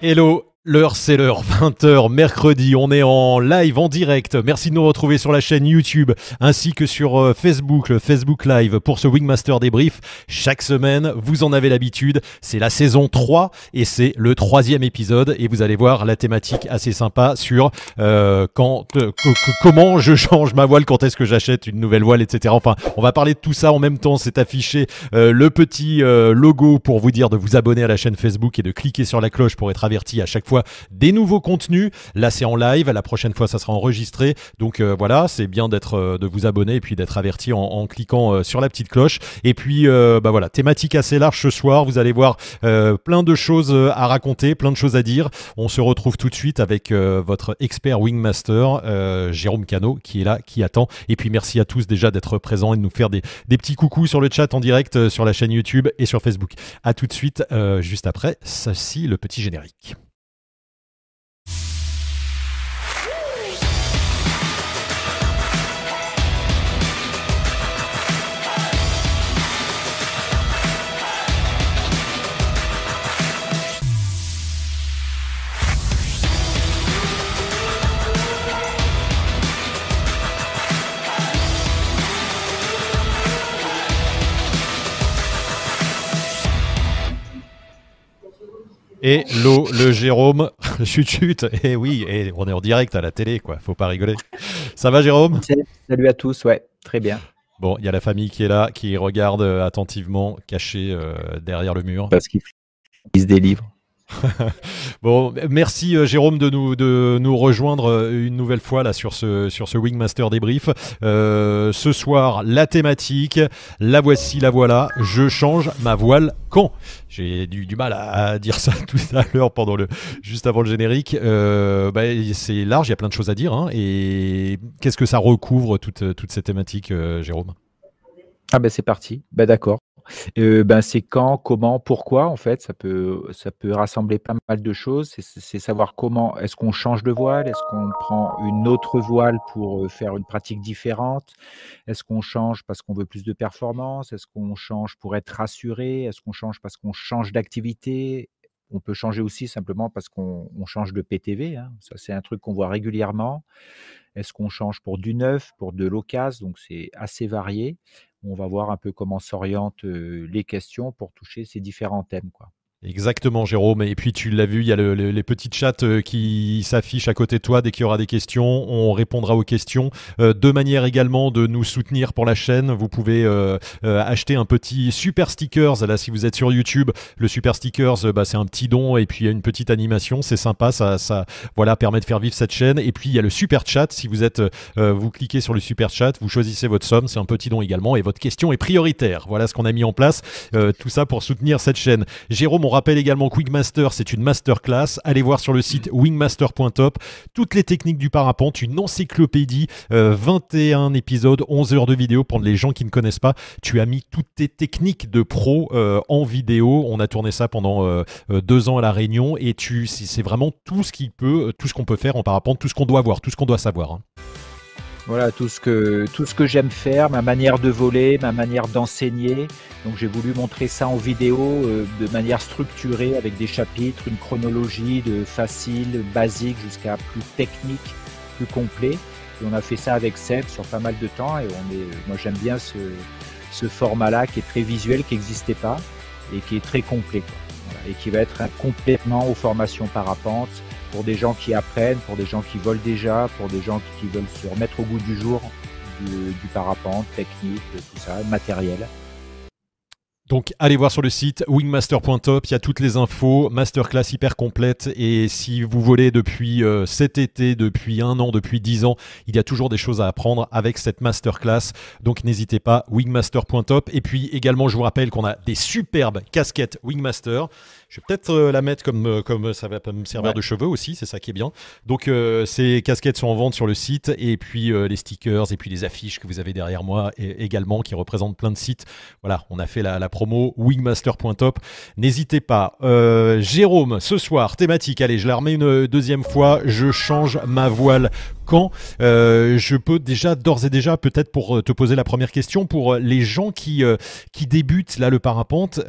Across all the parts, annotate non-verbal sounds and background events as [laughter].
Hello L'heure, c'est l'heure, 20h, mercredi, on est en live, en direct. Merci de nous retrouver sur la chaîne YouTube ainsi que sur euh, Facebook, le Facebook Live pour ce Wingmaster débrief. Chaque semaine, vous en avez l'habitude, c'est la saison 3 et c'est le troisième épisode et vous allez voir la thématique assez sympa sur euh, quand, euh, comment je change ma voile, quand est-ce que j'achète une nouvelle voile, etc. Enfin, on va parler de tout ça en même temps, c'est affiché le petit logo pour vous dire de vous abonner à la chaîne Facebook et de cliquer sur la cloche pour être averti à chaque fois des nouveaux contenus. Là, c'est en live. La prochaine fois, ça sera enregistré. Donc euh, voilà, c'est bien d'être, euh, de vous abonner et puis d'être averti en, cliquant euh, sur la petite cloche. Et puis, bah voilà, thématique assez large ce soir. Vous allez voir plein de choses à raconter, plein de choses à dire. On se retrouve tout de suite avec votre expert Wingmaster, Jérôme Cano, qui est là, qui attend. Et puis merci à tous déjà d'être présents et de nous faire des, des petits coucous sur le chat en direct sur la chaîne YouTube et sur Facebook. À tout de suite, juste après, ceci le petit générique. Et l'eau, le Jérôme, [laughs] chut chut, et oui, et on est en direct à la télé, quoi, faut pas rigoler. Ça va Jérôme? Salut à tous, ouais, très bien. Bon, il y a la famille qui est là, qui regarde euh, attentivement, cachée euh, derrière le mur. Parce qu'ils se délivrent. [laughs] bon, merci euh, Jérôme de nous, de nous rejoindre euh, une nouvelle fois là sur ce, sur ce Wingmaster débrief. Euh, ce soir, la thématique, la voici, la voilà, je change ma voile quand J'ai du, du, mal à, dire ça [laughs] tout à l'heure pendant le juste avant le générique. Bah, c'est large, il y a plein de choses à dire. Hein, et qu'est-ce que ça recouvre toute, toute cette thématique, Jérôme? Ah ben c'est parti, ben d'accord ben, c'est quand, comment, pourquoi en fait, ça peut ça peut rassembler pas mal de choses. C'est savoir comment est-ce qu'on change de voile? Est-ce qu'on prend une autre voile pour, faire une pratique différente? Est-ce qu'on change parce qu'on veut plus de performance? Est-ce qu'on change pour être rassuré? Est-ce qu'on change parce qu'on change d'activité? On peut changer aussi simplement parce qu'on change de PTV, hein. Ça, c'est un truc qu'on voit régulièrement. Est-ce qu'on change pour du neuf, pour de l'occasion? Donc c'est assez varié. On va voir un peu comment s'orientent les questions pour toucher ces différents thèmes. Quoi. Exactement, Jérôme. Et puis, tu l'as vu, il y a les petits chats euh, qui s'affichent à côté de toi dès qu'il y aura des questions. On répondra aux questions. Euh, de manière également de nous soutenir pour la chaîne, vous pouvez euh, acheter un petit super stickers. Là, si vous êtes sur YouTube, le super stickers, bah, c'est un petit don et puis il y a une petite animation. C'est sympa, ça, ça voilà, permet de faire vivre cette chaîne. Et puis, il y a le super chat. Si vous êtes, vous cliquez sur le super chat, vous choisissez votre somme. C'est un petit don également et votre question est prioritaire. Voilà ce qu'on a mis en place. tout ça pour soutenir cette chaîne. Jérôme, on rappelle également que Wingmaster, c'est une masterclass. Allez voir sur le site wingmaster.top toutes les techniques du parapente, une encyclopédie, 21 euh, épisodes, 11 heures de vidéo pour les gens qui ne connaissent pas. Tu as mis toutes tes techniques de pro euh, en vidéo. On a tourné ça pendant euh, deux ans à La Réunion et tu, c'est vraiment tout ce qui peut, tout ce qu'on peut faire en parapente, tout ce qu'on doit voir, tout ce qu'on doit savoir. Hein. Voilà, tout ce que, tout ce que j'aime faire, ma manière de voler, ma manière d'enseigner. Donc j'ai voulu montrer ça en vidéo euh, de manière structurée avec des chapitres, une chronologie de facile, basique jusqu'à plus technique, plus complet. Et on a fait ça avec Seb sur pas mal de temps et on est, moi j'aime bien ce, ce format-là qui est très visuel, qui n'existait pas et qui est très complet. et qui va être un complément aux formations parapente pour des gens qui apprennent, pour des gens qui volent déjà, pour des gens qui veulent se remettre au goût du jour du, parapente, technique, tout ça, matériel. Donc allez voir sur le site wingmaster.top, il y a toutes les infos, masterclass hyper complète et si vous volez depuis euh, cet été, depuis un an, depuis dix ans, il y a toujours des choses à apprendre avec cette masterclass. Donc n'hésitez pas, wingmaster.top. Et puis également, je vous rappelle qu'on a des superbes casquettes Wingmaster. Je vais peut-être euh, la mettre comme, euh, comme ça va me servir de cheveux aussi, c'est ça qui est bien. Donc euh, ces casquettes sont en vente sur le site et puis les stickers et puis les affiches que vous avez derrière moi également qui représentent plein de sites. Voilà, on a fait la, promo wingmaster.top. N'hésitez pas. Jérôme, ce soir, thématique, allez, je la remets une deuxième fois, je change ma voile quand Je peux déjà, d'ores et déjà, peut-être pour te poser la première question, pour les gens qui, qui débutent là le parapente,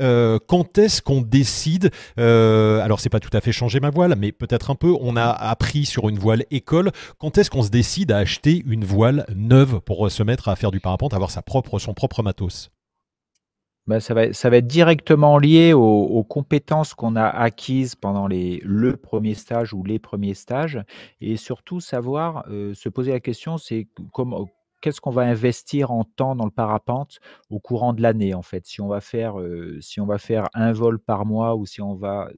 quand est-ce qu'on décide, alors c'est pas tout à fait changer ma voile, mais peut-être un peu, on a appris sur une voile école, quand est-ce qu'on se décide à acheter une voile neuve pour se mettre à faire du parapente, avoir sa propre, son propre matos? Ça, va, ça va être directement lié aux, compétences qu'on a acquises pendant les, le premier stage ou les premiers stages. Et surtout, savoir, euh, se poser la question, c'est comment, qu'est-ce qu'on va investir en temps dans le parapente au courant de l'année en fait? Si on va faire euh, un vol par mois ou si on va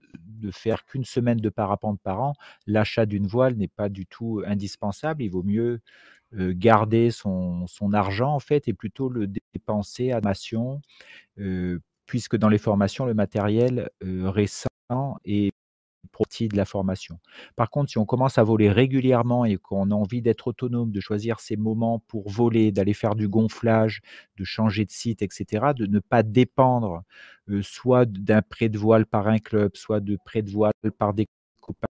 ne faire qu'une semaine de parapente par an l'achat d'une voile n'est pas du tout indispensable. Il vaut mieux euh, garder son, argent et plutôt le dépenser à formation euh, puisque dans les formations le matériel récent est partie de la formation. Par contre, si on commence à voler régulièrement et qu'on a envie d'être autonome, de choisir ses moments pour voler, d'aller faire du gonflage, de changer de site, etc., de ne pas dépendre euh, soit d'un prêt de voile par un club, soit de prêt de voile par des copains,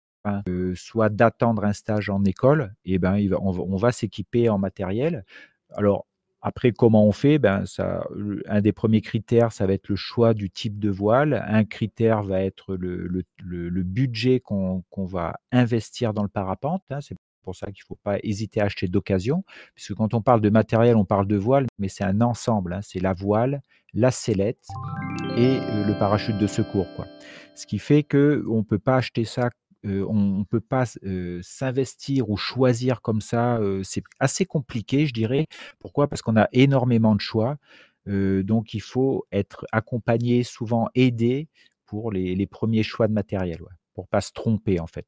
euh, soit d'attendre un stage en école, eh ben, on va s'équiper en matériel. Alors, après, comment on fait? Ben, ça, Un des premiers critères, ça va être le choix du type de voile. Un critère va être le, budget qu'on va investir dans le parapente. Hein. C'est pour ça qu'il ne faut pas hésiter à acheter d'occasion, puisque quand on parle de matériel, on parle de voile, mais c'est un ensemble. Hein. C'est la voile, la sellette et le parachute de secours. Quoi. Ce qui fait qu'on ne peut pas acheter ça on ne peut pas s'investir ou choisir comme ça. c'est assez compliqué, je dirais. Pourquoi? Parce qu'on a énormément de choix. donc, il faut être accompagné, souvent aidé pour les, premiers choix de matériel, pour ne pas se tromper, en fait.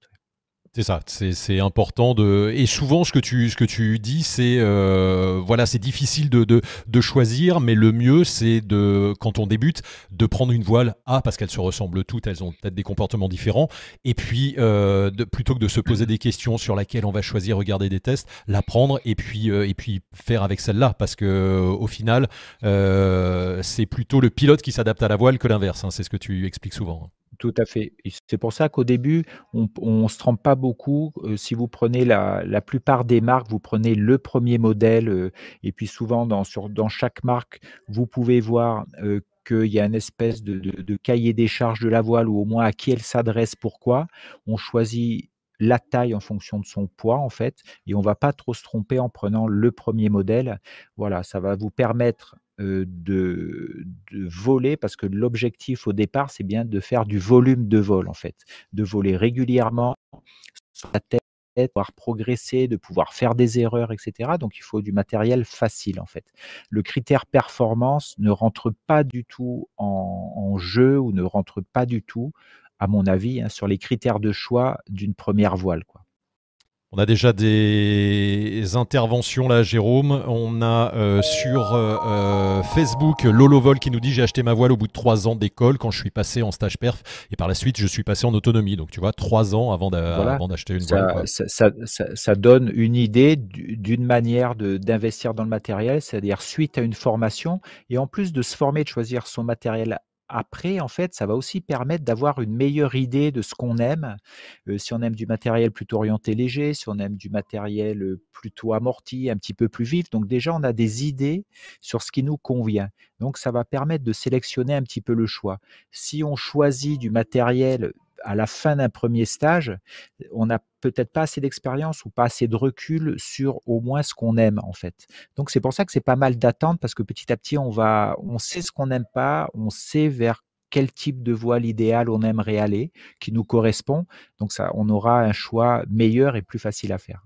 C'est ça, c'est important de et souvent ce que tu ce que tu dis c'est euh, voilà c'est difficile de, de, choisir mais le mieux c'est de quand on débute de prendre une voile. A parce qu'elles se ressemblent toutes elles ont peut-être des comportements différents. Et puis euh, de, plutôt que de se poser des questions sur laquelle on va choisir regarder des tests la prendre et puis euh, et puis faire avec celle-là. Parce que au final c'est plutôt le pilote qui s'adapte à la voile que l'inverse hein, c'est ce que tu expliques souvent. Tout à fait. c'est pour ça qu'au début, on ne se trompe pas beaucoup. Si vous prenez la, plupart des marques, vous prenez le premier modèle, et puis souvent dans, chaque marque, vous pouvez voir qu'il y a une espèce de, de, de, cahier des charges de la voile, ou au moins à qui elle s'adresse, pourquoi. On choisit la taille en fonction de son poids, en fait, et on ne va pas trop se tromper en prenant le premier modèle. Voilà, ça va vous permettre de, voler parce que l'objectif au départ, c'est bien de faire du volume de vol en fait, de voler régulièrement sur la tête, de pouvoir progresser, de pouvoir faire des erreurs, etc. Donc il faut du matériel facile en fait. Le critère performance ne rentre pas du tout en, jeu ou ne rentre pas du tout, à mon avis, hein, sur les critères de choix d'une première voile. Quoi. On a déjà des interventions là, Jérôme. On a euh, sur euh, euh, Facebook Lolo Vol qui nous dit j'ai acheté ma voile au bout de trois ans d'école quand je suis passé en stage perf et par la suite je suis passé en autonomie. Donc tu vois, trois ans avant d'acheter une voile. Ça, donne une idée d'une manière d'investir dans le matériel, c'est-à-dire suite à une formation et en plus de se former, de choisir son matériel après, en fait, ça va aussi permettre d'avoir une meilleure idée de ce qu'on aime. si on aime du matériel plutôt orienté léger, si on aime du matériel plutôt amorti, un petit peu plus vif. Donc déjà, on a des idées sur ce qui nous convient. Donc ça va permettre de sélectionner un petit peu le choix. Si on choisit du matériel à la fin d'un premier stage, on n'a peut-être pas assez d'expérience ou pas assez de recul sur au moins ce qu'on aime en fait. Donc c'est pour ça que c'est pas mal d'attendre parce que petit à petit on va, on sait ce qu'on n'aime pas, on sait vers quel type de voile idéal on aimerait aller, qui nous correspond. Donc ça, on aura un choix meilleur et plus facile à faire.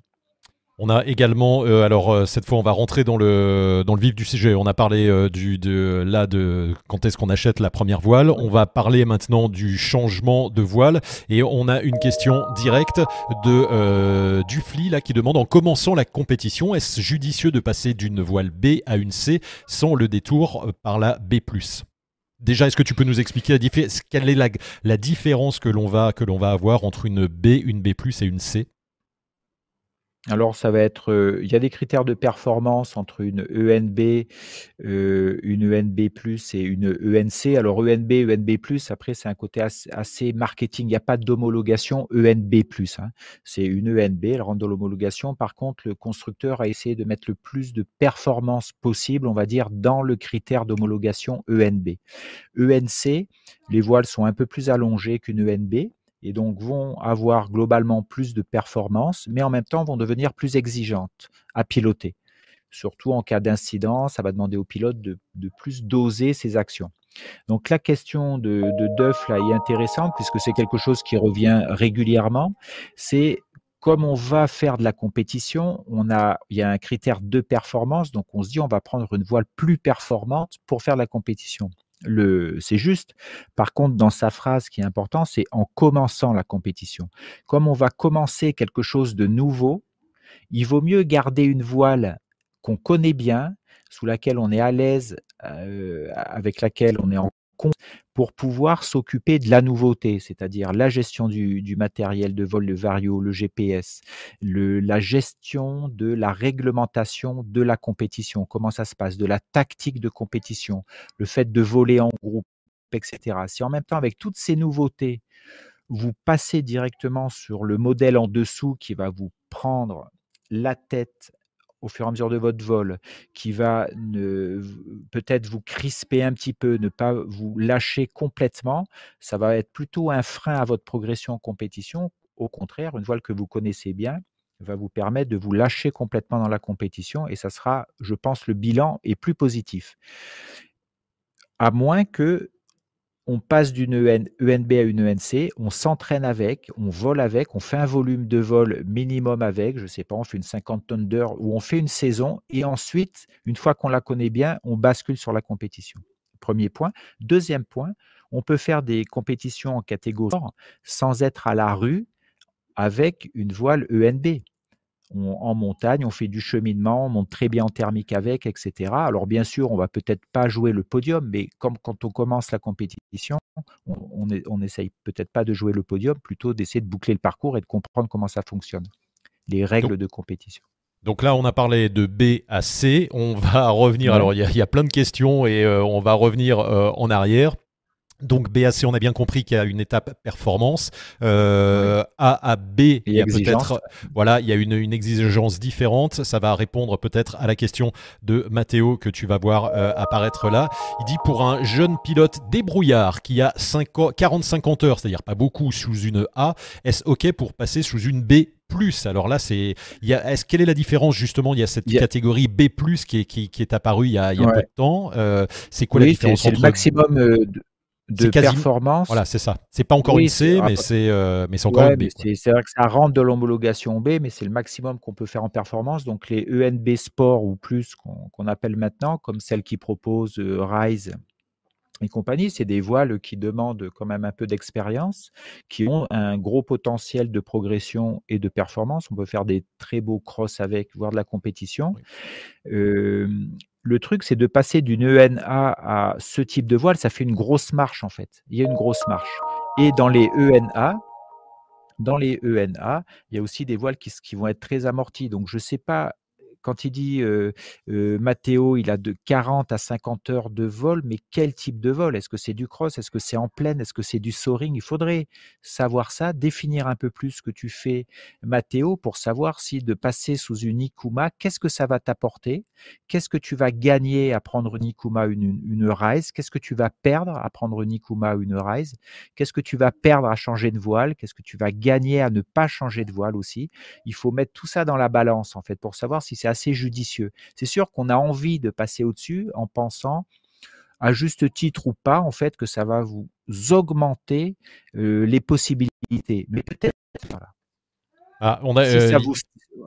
On a également, euh, alors euh, cette fois on va rentrer dans le, vif du sujet. On a parlé euh, de, là de quand est-ce qu'on achète la première voile. On va parler maintenant du changement de voile. Et on a une question directe de Dufli là, qui demande en commençant la compétition, est-ce judicieux de passer d'une voile B à une C sans le détour par la B ⁇ Déjà, est-ce que tu peux nous expliquer Quelle est la, la différence que l'on va, que l'on va avoir entre une B, une B+, et une C? Alors ça va être, il y a des critères de performance entre une ENB, une ENB+ et une ENC. Alors ENB, ENB+, après c'est un côté assez marketing. Il y a pas d'homologation ENB+, hein. C'est une ENB, elle rentre dans l'homologation. Par contre, le constructeur a essayé de mettre le plus de performance possible, on va dire, dans le critère d'homologation ENB. ENC, les voiles sont un peu plus allongées qu'une ENB et donc vont avoir globalement plus de performance, mais en même temps vont devenir plus exigeantes à piloter. Surtout en cas d'incident, ça va demander au pilote de, plus doser ses actions. Donc la question de, de Duff là est intéressante puisque c'est quelque chose qui revient régulièrement. C'est comme on va faire de la compétition, on a, il y a un critère de performance, donc on se dit on va prendre une voile plus performante pour faire de la compétition c'est juste. Par contre, dans sa phrase, ce qui est important, c'est en commençant la compétition. Comme on va commencer quelque chose de nouveau, il vaut mieux garder une voile qu'on connaît bien, sous laquelle on est à l'aise, euh, avec laquelle on est en pour pouvoir s'occuper de la nouveauté, c'est-à-dire la gestion du, matériel de vol, le vario, le GPS, la gestion de la réglementation de la compétition, comment ça se passe, de la tactique de compétition, le fait de voler en groupe, etc. Si en même temps, avec toutes ces nouveautés, vous passez directement sur le modèle en dessous qui va vous prendre la tête au fur et à mesure de votre vol, qui va peut-être vous crisper un petit peu, ne pas vous lâcher complètement, ça va être plutôt un frein à votre progression en compétition. Au contraire, une voile que vous connaissez bien va vous permettre de vous lâcher complètement dans la compétition et ça sera, je pense, le bilan est plus positif. À moins que on passe d'une ENB e à une ENC, on s'entraîne avec, on vole avec, on fait un volume de vol minimum avec, je ne sais pas, on fait une 50 tonnes d'heures ou on fait une saison et ensuite, une fois qu'on la connaît bien, on bascule sur la compétition. Premier point. Deuxième point, on peut faire des compétitions en catégorie sans être à la rue avec une voile ENB en montagne, on fait du cheminement, on monte très bien en thermique avec, etc. Alors bien sûr, on va peut-être pas jouer le podium, mais comme quand on commence la compétition, on, on, essaye peut-être pas de jouer le podium, plutôt d'essayer de boucler le parcours et de comprendre comment ça fonctionne, les règles de compétition. Donc là, on a parlé de B à C. On va [laughs] revenir. Alors, il y, a plein de questions et euh, on va revenir euh, en arrière. Donc BAC, on a bien compris qu'il y a une étape performance. Euh, A à B, il y a peut-être, voilà, il y a une, exigence différente. Ça va répondre peut-être à la question de Mathéo que tu vas voir euh, apparaître là. Il dit pour un jeune pilote débrouillard qui a 40-50 heures, c'est-à-dire pas beaucoup sous une A, est-ce ok pour passer sous une B plus? Alors là, c'est, est-ce quelle est la différence justement? Il y a cette catégorie B plus qui est, qui, est apparue il y a, il y a peu de temps. Euh, c'est quoi la différence C'est le maximum euh, de performance. Voilà, c'est ça. C'est pas encore une C, mais c'est euh, mais c'est encore une B. C'est vrai que ça rentre de l'homologation B, mais c'est le maximum qu'on peut faire en performance. Donc les ENB Sport ou plus qu'on appelle maintenant, comme celles qui proposent euh, Rise et compagnie, c'est des voiles qui demandent quand même un peu d'expérience, qui ont un gros potentiel de progression et de performance. On peut faire des très beaux cross avec, voire de la compétition. Euh, le truc, c'est de passer d'une ENA à ce type de voile, ça fait une grosse marche en fait. Il y a une grosse marche. Et dans les ENA, dans les ENA, il y a aussi des voiles qui, vont être très amorties. Donc, je ne sais pas quand il dit euh, Matteo, il a de 40 à 50 heures de vol, mais quel type de vol? Est-ce que c'est du cross? Est-ce que c'est en pleine Est-ce que c'est du soaring? Il faudrait savoir ça, définir un peu plus ce que tu fais, Matteo, pour savoir si de passer sous une Ikuma, qu'est-ce que ça va t'apporter? Qu'est-ce que tu vas gagner à prendre une Ikuma une, une Rise? Qu'est-ce que tu vas perdre à prendre une Ikuma une Rise? Qu'est-ce que tu vas perdre à changer de voile? Qu'est-ce que tu vas gagner à ne pas changer de voile aussi? Il faut mettre tout ça dans la balance, en fait, pour savoir si c'est assez judicieux. C'est sûr qu'on a envie de passer au-dessus en pensant à juste titre ou pas, en fait, que ça va vous augmenter euh, les possibilités. Mais peut-être, Ah, on a, euh,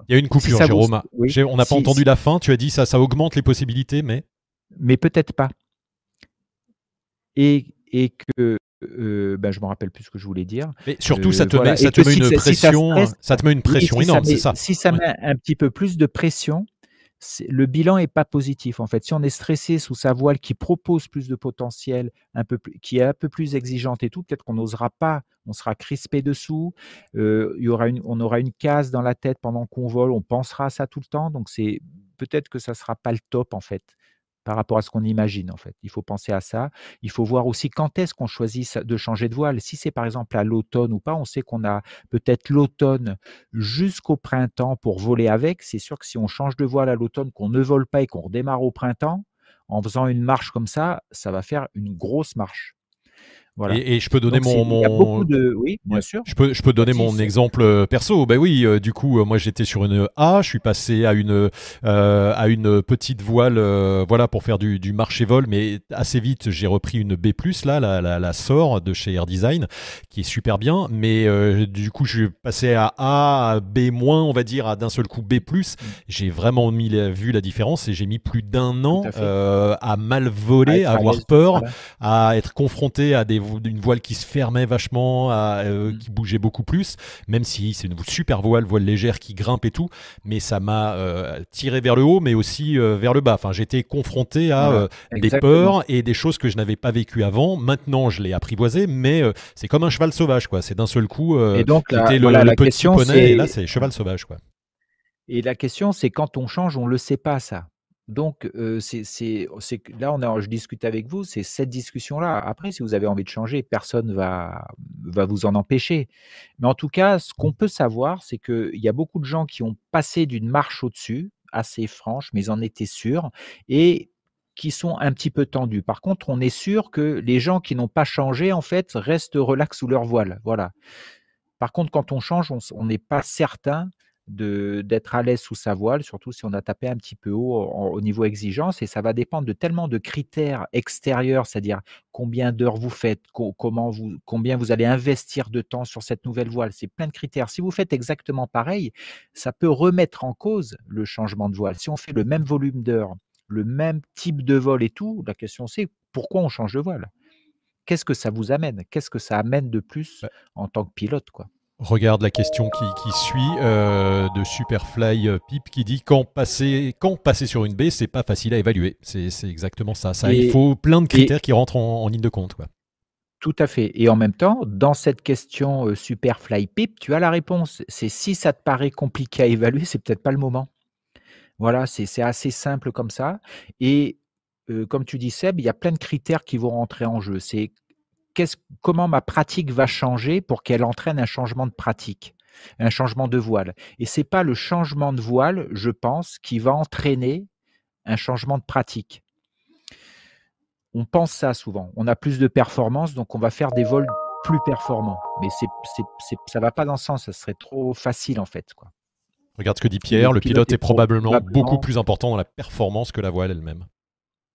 Il y a une coupure, Jérôme. On n'a pas entendu la fin. Tu as dit ça, ça augmente les possibilités, mais. Mais peut-être pas. Et, et que euh, ben, je me rappelle plus ce que je voulais dire. Mais surtout, ça te met, ça te met une pression, ça, te met une pression énorme, c'est ça. Si ça met un petit peu plus de pression, le bilan est pas positif en fait. Si on est stressé sous sa voile qui propose plus de potentiel, un peu plus, qui est un peu plus exigeante et tout, peut-être qu'on n'osera pas, on sera crispé dessous. Euh, il y aura une, on aura une case dans la tête pendant qu'on vole, on pensera à ça tout le temps. Donc c'est peut-être que ça sera pas le top en fait par rapport à ce qu'on imagine en fait. Il faut penser à ça. Il faut voir aussi quand est-ce qu'on choisit de changer de voile. Si c'est par exemple à l'automne ou pas, on sait qu'on a peut-être l'automne jusqu'au printemps pour voler avec. C'est sûr que si on change de voile à l'automne, qu'on ne vole pas et qu'on redémarre au printemps, en faisant une marche comme ça, ça va faire une grosse marche. Et, je peux donner mon, mon... Oui, bien sûr. Je peux, je peux donner mon exemple euh, perso. Ben oui, euh, du coup, euh, moi j'étais sur une A, je suis passé à une, à une petite voile voilà, pour faire du, du marché-vol, mais assez vite j'ai repris une B, là, la, la, la SOR de chez Air Design, qui est super bien. Mais du coup, je suis passé à A, à B-, on va dire, à d'un seul coup B. Mm. J'ai vraiment mis, vu la différence et j'ai mis plus d'un an à, mal voler, à, avoir peur, à être confronté à des une voile qui se fermait vachement, euh, mm. qui bougeait beaucoup plus, même si c'est une super voile, voile légère qui grimpe et tout, mais ça m'a euh, tiré vers le haut, mais aussi euh, vers le bas. Enfin, j'étais confronté à des peurs et des choses que je n'avais pas vécues avant. Maintenant, je l'ai apprivoisé, mais c'est comme un cheval sauvage, quoi. C'est d'un seul coup. et donc, le, la petit question, poney, et là, c'est cheval sauvage, quoi. Et la question, c'est quand on change, on le sait pas, ça. Donc, c'est là, on a, je discute avec vous, c'est cette discussion-là. Après, si vous avez envie de changer, personne va, va vous en empêcher. Mais en tout cas, ce qu'on peut savoir, c'est qu'il y a beaucoup de gens qui ont passé d'une marche au-dessus, assez franche, mais ils en étaient sûrs, et qui sont un petit peu tendus. Par contre, on est sûr que les gens qui n'ont pas changé, en fait, restent relax sous leur voile. Voilà. Par contre, quand on change, on n'est pas certain d'être à l'aise sous sa voile, surtout si on a tapé un petit peu haut au, niveau exigence, et ça va dépendre de tellement de critères extérieurs, c'est-à-dire combien d'heures vous faites, comment vous, combien vous allez investir de temps sur cette nouvelle voile, c'est plein de critères. Si vous faites exactement pareil, ça peut remettre en cause le changement de voile. Si on fait le même volume d'heures, le même type de vol et tout, la question c'est pourquoi on change de voile? Qu'est-ce que ça vous amène? Qu'est-ce que ça amène de plus en tant que pilote quoi? Regarde la question qui, suit euh, de Superfly euh, Pip qui dit quand passer, quand passer sur une baie, c'est pas facile à évaluer. C'est exactement ça. ça il faut plein de critères qui rentrent en, ligne de compte. Quoi. Tout à fait. Et en même temps, dans cette question euh, Superfly Pip, tu as la réponse. C'est si ça te paraît compliqué à évaluer, c'est peut-être pas le moment. Voilà, c'est assez simple comme ça. Et comme tu dis, Seb, il y a plein de critères qui vont rentrer en jeu. C'est comment ma pratique va changer pour qu'elle entraîne un changement de pratique, un changement de voile. Et c'est pas le changement de voile, je pense, qui va entraîner un changement de pratique. On pense ça souvent. On a plus de performance, donc on va faire des vols plus performants. Mais c'est, c'est, ça va pas dans ce sens. Ça serait trop facile en fait. Quoi. Regarde ce que dit Pierre. Le, pilote, est, probablement, beaucoup plus important dans la performance que la voile elle-même.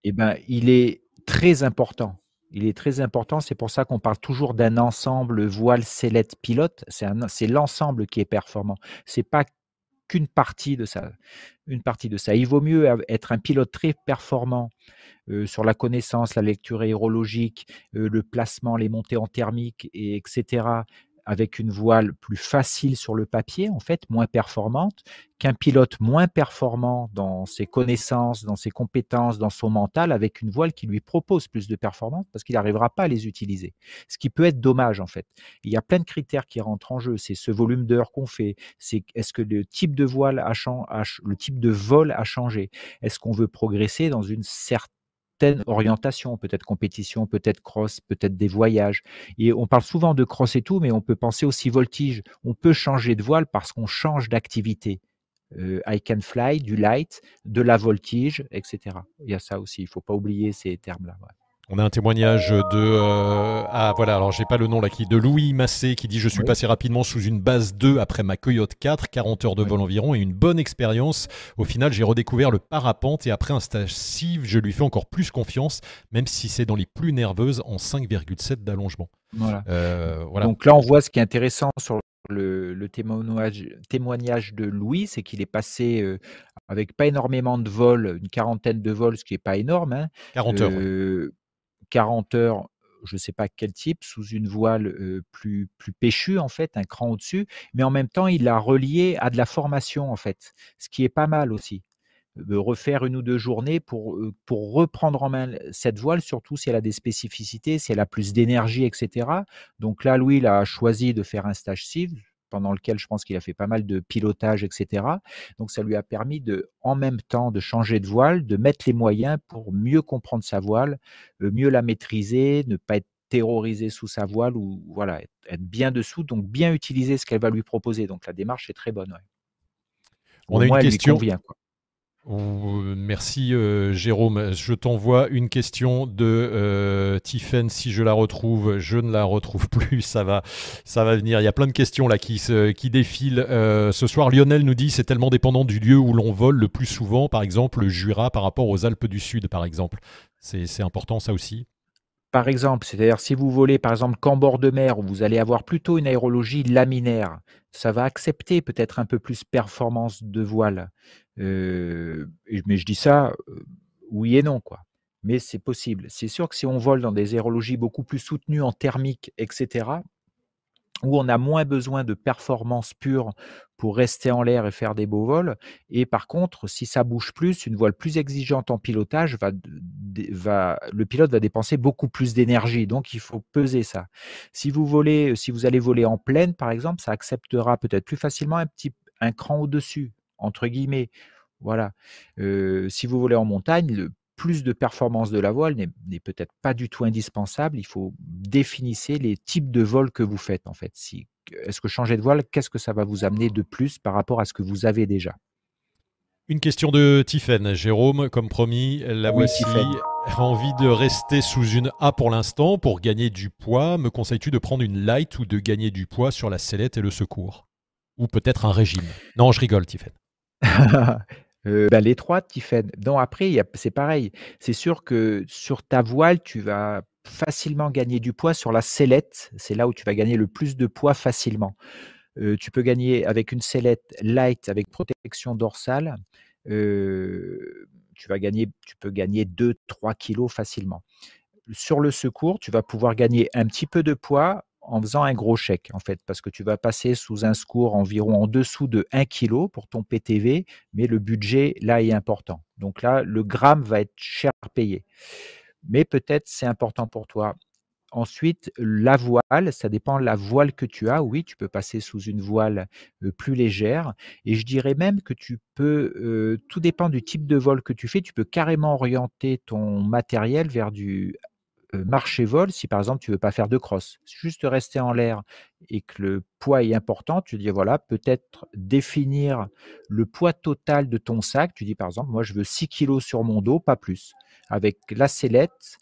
Eh ben, il est très important. Il est très important, c'est pour ça qu'on parle toujours d'un ensemble voile, sellette, pilote. C'est l'ensemble qui est performant. C'est pas qu'une partie de ça. Une partie de ça. Il vaut mieux être un pilote très performant euh, sur la connaissance, la lecture aérologique, euh, le placement, les montées en thermique, et etc avec une voile plus facile sur le papier, en fait, moins performante, qu'un pilote moins performant dans ses connaissances, dans ses compétences, dans son mental, avec une voile qui lui propose plus de performance parce qu'il n'arrivera pas à les utiliser. Ce qui peut être dommage, en fait. Il y a plein de critères qui rentrent en jeu. C'est ce volume d'heures qu'on fait. C'est est-ce que le type de voile a, le type de vol a changé? Est-ce qu'on veut progresser dans une certaine orientation, peut-être compétition, peut-être cross, peut-être des voyages. Et on parle souvent de cross et tout, mais on peut penser aussi voltige. On peut changer de voile parce qu'on change d'activité. Euh, I can fly, du light, de la voltige, etc. Il y a ça aussi, il ne faut pas oublier ces termes-là. On a un témoignage de euh, ah voilà alors j'ai pas le nom là qui de Louis Massé qui dit je suis passé rapidement sous une base 2 après ma Coyote 4 40 heures de vol environ et une bonne expérience au final j'ai redécouvert le parapente et après un stage CIV je lui fais encore plus confiance même si c'est dans les plus nerveuses en 5,7 d'allongement euh, voilà. donc là on voit ce qui est intéressant sur le, témoignage, témoignage, de Louis, c'est qu'il est passé euh, avec pas énormément de vols, une quarantaine de vols, ce qui n'est pas énorme. Hein, 40 heures. 40 heures, je ne sais pas quel type, sous une voile plus, plus péchue, en fait, un cran au-dessus, mais en même temps, il l'a relié à de la formation, en fait, ce qui est pas mal aussi. refaire une ou deux journées pour, reprendre en main cette voile, surtout si elle a des spécificités, si elle a plus d'énergie, etc. Donc là, Louis, il a choisi de faire un stage CIV pendant lequel je pense qu'il a fait pas mal de pilotage, etc. Donc ça lui a permis de, en même temps, de changer de voile, de mettre les moyens pour mieux comprendre sa voile, mieux la maîtriser, ne pas être terrorisé sous sa voile ou voilà, être bien dessous, donc bien utiliser ce qu'elle va lui proposer. Donc la démarche est très bonne. On a une question. Merci euh, Jérôme. Je t'envoie une question de euh, Tiffen. Si je la retrouve, je ne la retrouve [laughs] plus. Ça va, venir. Il y a plein de questions là qui, qui défilent. Euh, ce soir, Lionel nous dit c'est tellement dépendant du lieu où l'on vole le plus souvent. Par exemple, le Jura par rapport aux Alpes du Sud, par exemple. C'est important ça aussi. Par exemple, c'est-à-dire si vous volez par exemple qu'en bord de mer vous allez avoir plutôt une aérologie laminaire, ça va accepter peut-être un peu plus performance de voile. Euh, mais je dis ça, euh, oui et non quoi. Mais c'est possible. C'est sûr que si on vole dans des aérologies beaucoup plus soutenues en thermique, etc., où on a moins besoin de performance pure pour rester en l'air et faire des beaux vols. Et par contre, si ça bouge plus, une voile plus exigeante en pilotage, va, va, le pilote va dépenser beaucoup plus d'énergie. Donc, il faut peser ça. Si vous volez, si vous allez voler en pleine, par exemple, ça acceptera peut-être plus facilement un petit un cran au-dessus, entre guillemets. Voilà. Euh, si vous volez en montagne, le plus de performance de la voile n'est peut-être pas du tout indispensable. Il faut définir les types de vols que vous faites en fait. Si, est-ce que changer de voile, qu'est-ce que ça va vous amener de plus par rapport à ce que vous avez déjà? Une question de Tiffen. Jérôme, comme promis, la voici. Envie de rester sous une A pour l'instant pour gagner du poids. Me conseilles-tu de prendre une light ou de gagner du poids sur la sellette et le secours? Ou peut-être un régime? Non, je rigole, Tiffen. [laughs] Euh, bah, trois, Tiffen. Non, après, c'est pareil. C'est sûr que sur ta voile, tu vas facilement gagner du poids sur la sellette. C'est là où tu vas gagner le plus de poids facilement. Tu peux gagner avec une sellette light avec protection dorsale. Tu vas gagner, tu peux gagner 2-3 kilos facilement. Sur le secours, tu vas pouvoir gagner un petit peu de poids en faisant un gros chèque, en fait, parce que tu vas passer sous un score environ en dessous de 1 kg pour ton PTV, mais le budget, là, est important. Donc là, le gramme va être cher payé. Mais peut-être c'est important pour toi. Ensuite, la voile, ça dépend de la voile que tu as. Oui, tu peux passer sous une voile euh, plus légère. Et je dirais même que tu peux, euh, tout dépend du type de vol que tu fais, tu peux carrément orienter ton matériel vers du euh, marcher vol si par exemple tu veux pas faire de cross, juste rester en l'air et que le poids est important, tu dis voilà, peut-être définir le poids total de ton sac. Tu dis par exemple, moi je veux 6 kg sur mon dos, pas plus, avec la sellette,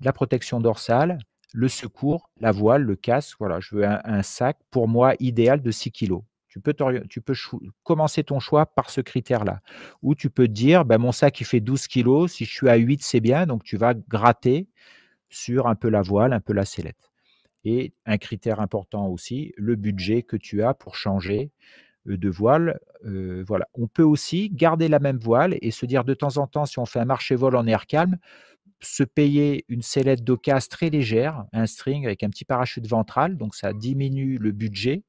la protection dorsale, le secours, la voile, le casque. Voilà, je veux un, sac pour moi idéal de 6 kg. Tu peux, commencer ton choix par ce critère-là. Ou tu peux dire, ben, mon sac il fait 12 kg, si je suis à 8, c'est bien, donc tu vas gratter sur un peu la voile, un peu la sellette. Et un critère important aussi, le budget que tu as pour changer euh, de voile. Euh, voilà. On peut aussi garder la même voile et se dire de temps en temps, si on fait un marché-vol en air calme, se payer une sellette d'occasion très légère, un string avec un petit parachute ventral, donc ça diminue le budget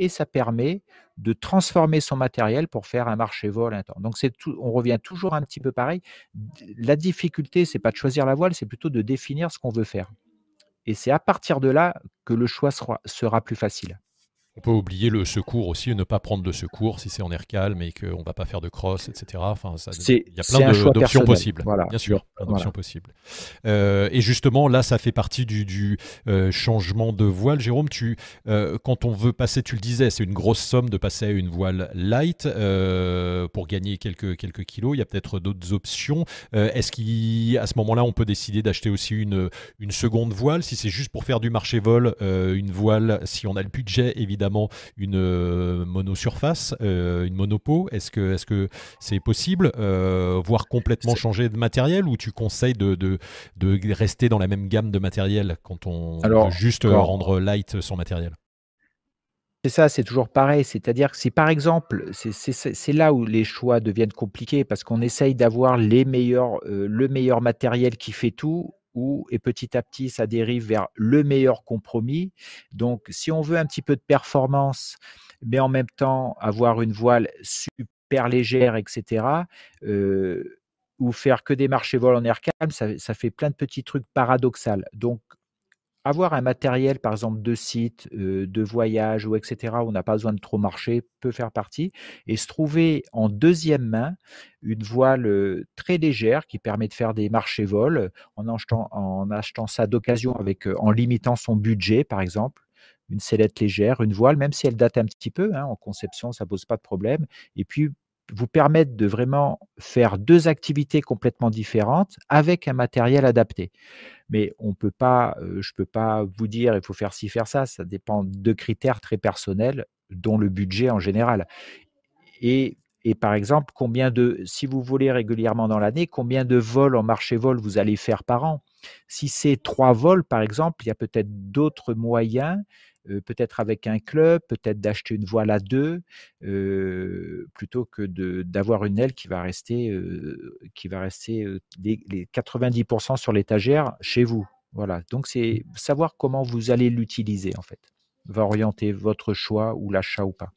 et ça permet de transformer son matériel pour faire un marché-vol intense. Donc c'est tout, on revient toujours un petit peu pareil. La difficulté, c'est pas de choisir la voile, c'est plutôt de définir ce qu'on veut faire. Et c'est à partir de là que le choix sera plus facile. On peut oublier le secours aussi, ne pas prendre de secours si c'est en air calme et qu'on ne va pas faire de cross, etc. Enfin, il y a plein d'options possibles. bien sûr, plein d'options possibles. Euh, et justement, là, ça fait partie du, euh, changement de voile. Jérôme, tu, euh, quand on veut passer, tu le disais, c'est une grosse somme de passer à une voile light pour gagner quelques, quelques kilos. Il y a peut-être d'autres options. Est-ce qu'à ce moment-là, on peut décider d'acheter aussi une, une seconde voile? Si c'est juste pour faire du marché-vol, une voile, si on a le budget, évidemment, une euh, monosurface, euh, une monopo Est-ce que c'est -ce c'est possible euh, Voire complètement changer de matériel ou tu conseilles de, de, rester dans la même gamme de matériel quand on veut juste rendre light son matériel? C'est ça, c'est toujours pareil. C'est-à-dire que si par exemple, c'est là où les choix deviennent compliqués parce qu'on essaye d'avoir les meilleurs, le meilleur matériel qui fait tout où, et petit à petit, ça dérive vers le meilleur compromis. Donc, si on veut un petit peu de performance, mais en même temps avoir une voile super légère, etc. ou faire que des marchés vol en air calme, ça, ça fait plein de petits trucs paradoxaux. Donc, avoir un matériel, par exemple, de site, de voyage ou etc., où on n'a pas besoin de trop marcher, peut faire partie. Et se trouver en deuxième main une voile très légère qui permet de faire des marchés vols en achetant, en achetant ça d'occasion avec, en limitant son budget, par exemple. Une sellette légère, une voile, même si elle date un petit peu, hein, en conception, ça pose pas de problème. Et puis, vous permettre de vraiment faire deux activités complètement différentes avec un matériel adapté. Mais on peut pas, je ne peux pas vous dire il faut faire ci, faire ça. Ça dépend de critères très personnels, dont le budget en général. Et, et par exemple, combien de, si vous volez régulièrement dans l'année, combien de vols en marché vol vous allez faire par an? Si c'est trois vols, par exemple, il y a peut-être d'autres moyens peut-être avec un club, peut-être d'acheter une voile à deux, plutôt que d'avoir une aile qui va rester, qui va rester les, 90% sur l'étagère chez vous. Voilà. Donc c'est savoir comment vous allez l'utiliser en fait, va orienter votre choix ou l'achat ou pas.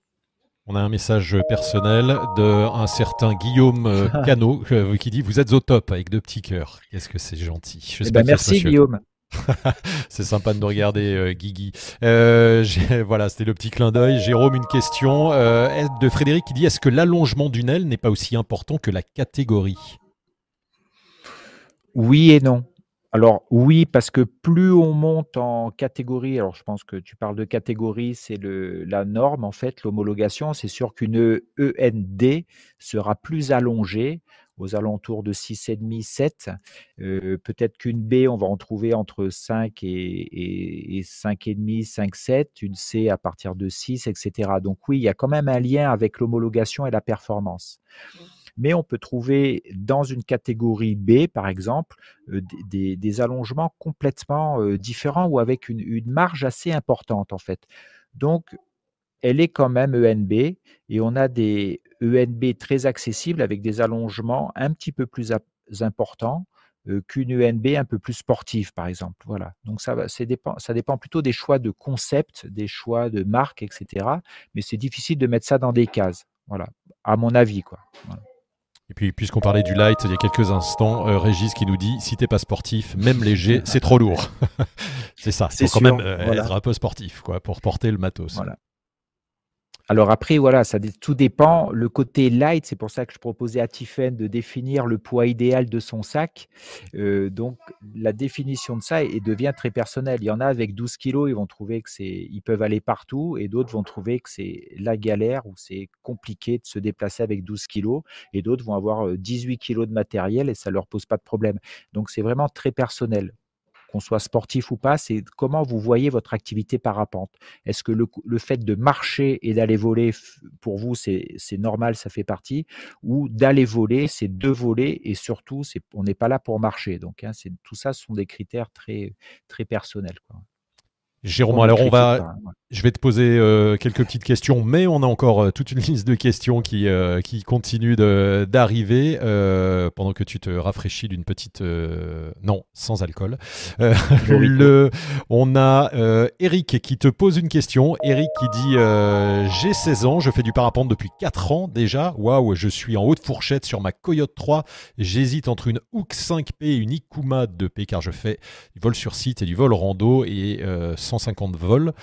On a un message personnel d'un certain Guillaume [laughs] Cano qui dit Vous êtes au top avec deux petits cœurs. Qu'est-ce que c'est gentil. Eh ben, merci Guillaume. [laughs] c'est sympa de regarder, euh, Guigui. Euh, [laughs] voilà, c'était le petit clin d'œil. Jérôme, une question euh, de Frédéric qui dit Est-ce que l'allongement d'une aile n'est pas aussi important que la catégorie? Oui et non. Alors oui, parce que plus on monte en catégorie, alors je pense que tu parles de catégorie, c'est la norme en fait, l'homologation. C'est sûr qu'une END sera plus allongée aux alentours de 6,5, 7. Euh, peut-être qu'une B, on va en trouver entre 5 et, et, 5,5, 5, 7. Une C à partir de 6, etc. Donc oui, il y a quand même un lien avec l'homologation et la performance. Mais on peut trouver dans une catégorie B, par exemple, euh, des, allongements complètement euh, différents ou avec une, une marge assez importante, en fait. Donc, elle est quand même ENB et on a des ENB très accessibles avec des allongements un petit peu plus importants qu'une ENB un peu plus sportive, par exemple. Voilà. Donc ça, dépend, ça dépend plutôt des choix de concept, des choix de marque, etc. Mais c'est difficile de mettre ça dans des cases. Voilà, à mon avis, quoi. Et puis, puisqu'on parlait du light il y a quelques instants, Régis qui nous dit si t'es pas sportif, même léger, c'est trop lourd. [laughs] c'est ça. C'est quand même être un peu sportif, quoi, pour porter le matos. Voilà. Alors après, voilà, ça tout dépend. Le côté light, c'est pour ça que je proposais à Tiffen de définir le poids idéal de son sac. Euh, donc la définition de ça devient très personnelle. Il y en a avec 12 kilos, ils vont trouver que c'est, ils peuvent aller partout, et d'autres vont trouver que c'est la galère ou c'est compliqué de se déplacer avec 12 kilos, et d'autres vont avoir 18 euh, kilos de matériel et ça leur pose pas de problème. Donc c'est vraiment très personnel qu'on soit sportif ou pas, c'est comment vous voyez votre activité parapente. Est-ce que le, fait de marcher et d'aller voler, pour vous, c'est normal, ça fait partie, ou d'aller voler, c'est de voler et surtout, on n'est pas là pour marcher. Donc, hein, tout ça, ce sont des critères très, très personnels. Jérôme, alors on va, je vais te poser euh, quelques petites questions, mais on a encore euh, toute une [laughs] liste de questions qui, euh, qui continuent d'arriver pendant que tu te rafraîchis d'une petite, non, sans alcool. le, on a Eric qui te pose une question. Eric qui dit j'ai 16 ans, je fais du parapente depuis 4 ans déjà. Waouh, je suis en haute fourchette sur ma Coyote 3. J'hésite entre une Hook 5P et une Ikuma 2P car je fais du vol sur site et du vol rando et 150 vols.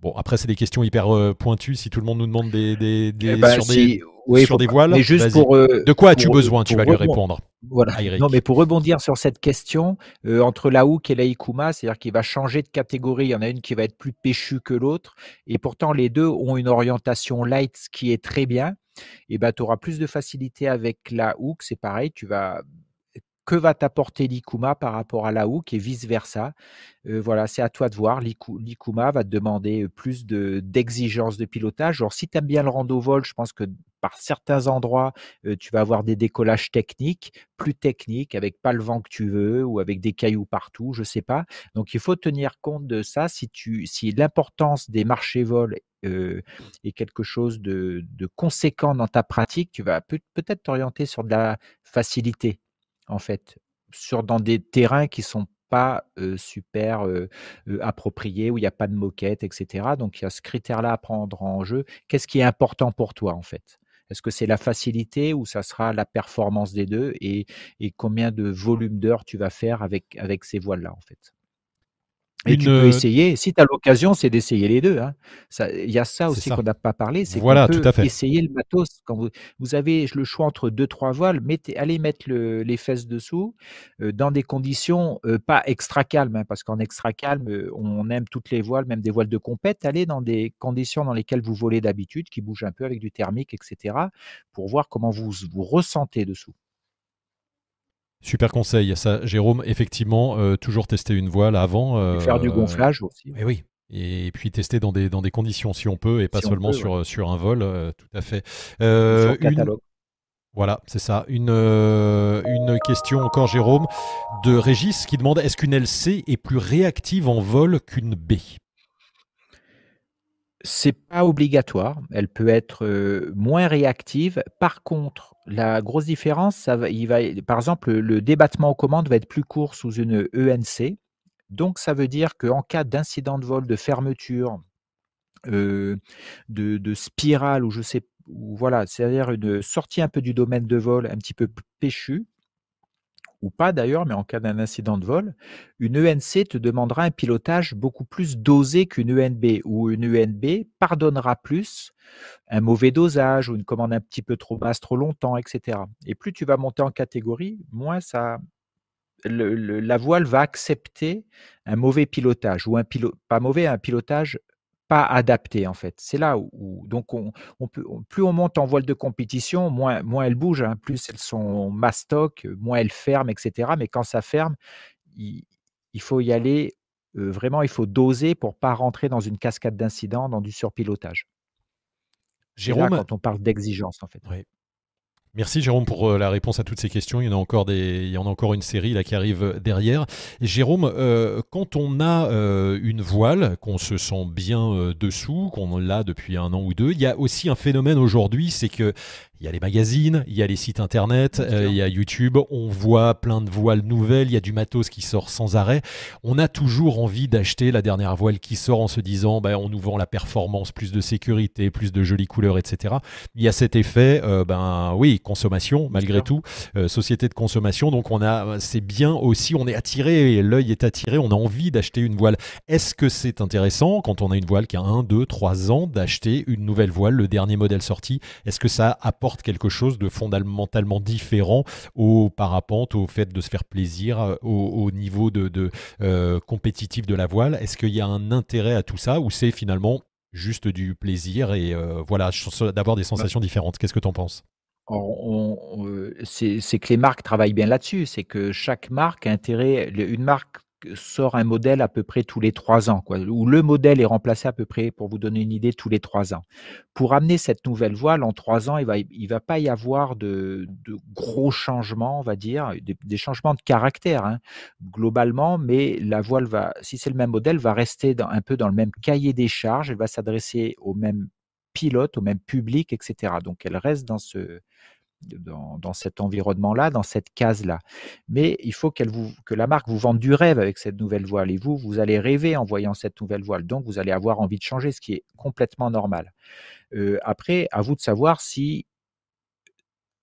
Bon, après, c'est des questions hyper euh, pointues. Si tout le monde nous demande des, des, des eh ben, sur, des, sur des voiles, mais juste pour, euh, de quoi as-tu besoin Tu vas lui répondre. Voilà. Non, mais pour rebondir sur cette question, euh, entre la Hook et la Ikuma, c'est-à-dire qu'il va changer de catégorie. Il y en a une qui va être plus péchue que l'autre. Et pourtant, les deux ont une orientation light, ce qui est très bien. Et ben, tu auras plus de facilité avec la Hook. C'est pareil, tu vas que va t'apporter l'Ikuma par rapport à la Hook et vice-versa. Euh, voilà, c'est à toi de voir. L'Ikuma va te demander plus d'exigences de, pilotage. Alors, si tu aimes bien le rando vol, je pense que par certains endroits, euh, tu vas avoir des décollages techniques, plus techniques, avec pas le vent que tu veux ou avec des cailloux partout, je sais pas. Donc, il faut tenir compte de ça. Si, tu, si l'importance des marchés vol euh, est quelque chose de, de, conséquent dans ta pratique, tu vas peut-être t'orienter sur de la facilité en fait, sur dans des terrains qui sont pas super appropriés, où il n'y a pas de moquette, etc. Donc il y a ce critère-là à prendre en jeu. Qu'est-ce qui est important pour toi, en fait? Est-ce que c'est la facilité ou ça sera la performance des deux? Et, et combien de volume d'heures tu vas faire avec, avec ces voiles-là, en fait? Et tu peux essayer, si tu as l'occasion, c'est d'essayer les deux. Hein. Il y a ça aussi qu'on n'a pas parlé, c'est voilà, qu'on peut essayer le matos. Quand vous, vous, avez le choix entre deux, trois voiles, mettez, allez mettre le, les fesses dessous euh, dans des conditions euh, pas extra calmes, hein, parce qu'en extra calme, euh, on aime toutes les voiles, même des voiles de compète. Allez dans des conditions dans lesquelles vous volez d'habitude, qui bougent un peu avec du thermique, etc., pour voir comment vous vous ressentez dessous. Super conseil, ça, Jérôme. Effectivement, euh, toujours tester une voile avant. faire du euh, gonflage aussi. Et oui. Et puis tester dans des, dans des conditions si on peut et pas seulement sur, sur un vol. Euh, tout à fait. catalogue. Voilà, c'est ça. Une, une question encore, Jérôme, de Régis qui demande est-ce qu'une LC est plus réactive en vol qu'une B? C'est pas obligatoire. Elle peut être moins réactive. Par contre, la grosse différence, par exemple, le débattement aux commandes va être plus court sous une ENC. Donc, ça veut dire qu'en cas d'incident de vol, de fermeture, de, spirale ou je sais, voilà, c'est-à-dire une sortie un peu du domaine de vol, un petit peu péchu, ou pas d'ailleurs, mais en cas d'un incident de vol, une ENC te demandera un pilotage beaucoup plus dosé qu'une ENB, ou une ENB pardonnera plus un mauvais dosage ou une commande un petit peu trop basse trop longtemps, etc. Et plus tu vas monter en catégorie, moins ça, la voile va accepter un mauvais pilotage, ou un pilotage, pas mauvais, un pilotage pas adapté en fait. C'est là où, donc on, peut, plus on monte en voile de compétition, moins, moins elles bougent, hein, plus elles sont mastoc, moins elles ferment, etc. Mais quand ça ferme, il, faut y aller euh, vraiment, il faut doser pour pas rentrer dans une cascade d'incidents, dans du surpilotage. Jérôme, quand on parle d'exigence en fait. Merci Jérôme pour euh, la réponse à toutes ces questions. Il y en a encore, des, il y en a encore une série là qui arrive derrière. Jérôme, euh, quand on a euh, une voile, qu'on se sent bien dessous, qu'on l'a depuis un an ou deux, il y a aussi un phénomène aujourd'hui, c'est que il y a les magazines, il y a les sites internet, il y a YouTube, on voit plein de voiles nouvelles, il y a du matos qui sort sans arrêt. On a toujours envie d'acheter la dernière voile qui sort en se disant ben, on nous vend la performance, plus de sécurité, plus de jolies couleurs, etc. Il y a cet effet, ben oui, consommation malgré tout, euh, société de consommation. Donc on a, c'est bien aussi, on est attiré, l'œil est attiré, on a envie d'acheter une voile. Est-ce que c'est intéressant quand on a une voile qui a 1, 2, 3 ans d'acheter une nouvelle voile, le dernier modèle sorti? Est-ce que ça apporte quelque chose de fondamentalement différent au parapente, au fait de se faire plaisir, euh, au, niveau de, euh, compétitif de la voile Est-ce qu'il y a un intérêt à tout ça ou c'est finalement juste du plaisir et voilà, d'avoir des sensations différentes? Qu'est-ce que tu en penses? on, c'est que les marques travaillent bien là-dessus. C'est que chaque marque a intérêt. Une marque sort un modèle à peu près tous les trois ans, quoi, où le modèle est remplacé à peu près, pour vous donner une idée, tous les trois ans. Pour amener cette nouvelle voile en trois ans, il va, il va pas y avoir de, gros changements, on va dire, des, changements de caractère hein, globalement, mais la voile va, si c'est le même modèle, va rester un peu dans le même cahier des charges, elle va s'adresser au même pilote, au même public, etc. Donc elle reste dans ce, dans, cet environnement-là, dans cette case-là. Mais il faut que la marque vous vende du rêve avec cette nouvelle voile. Et vous, vous allez rêver en voyant cette nouvelle voile. Donc, vous allez avoir envie de changer, ce qui est complètement normal. Euh, après, à vous de savoir si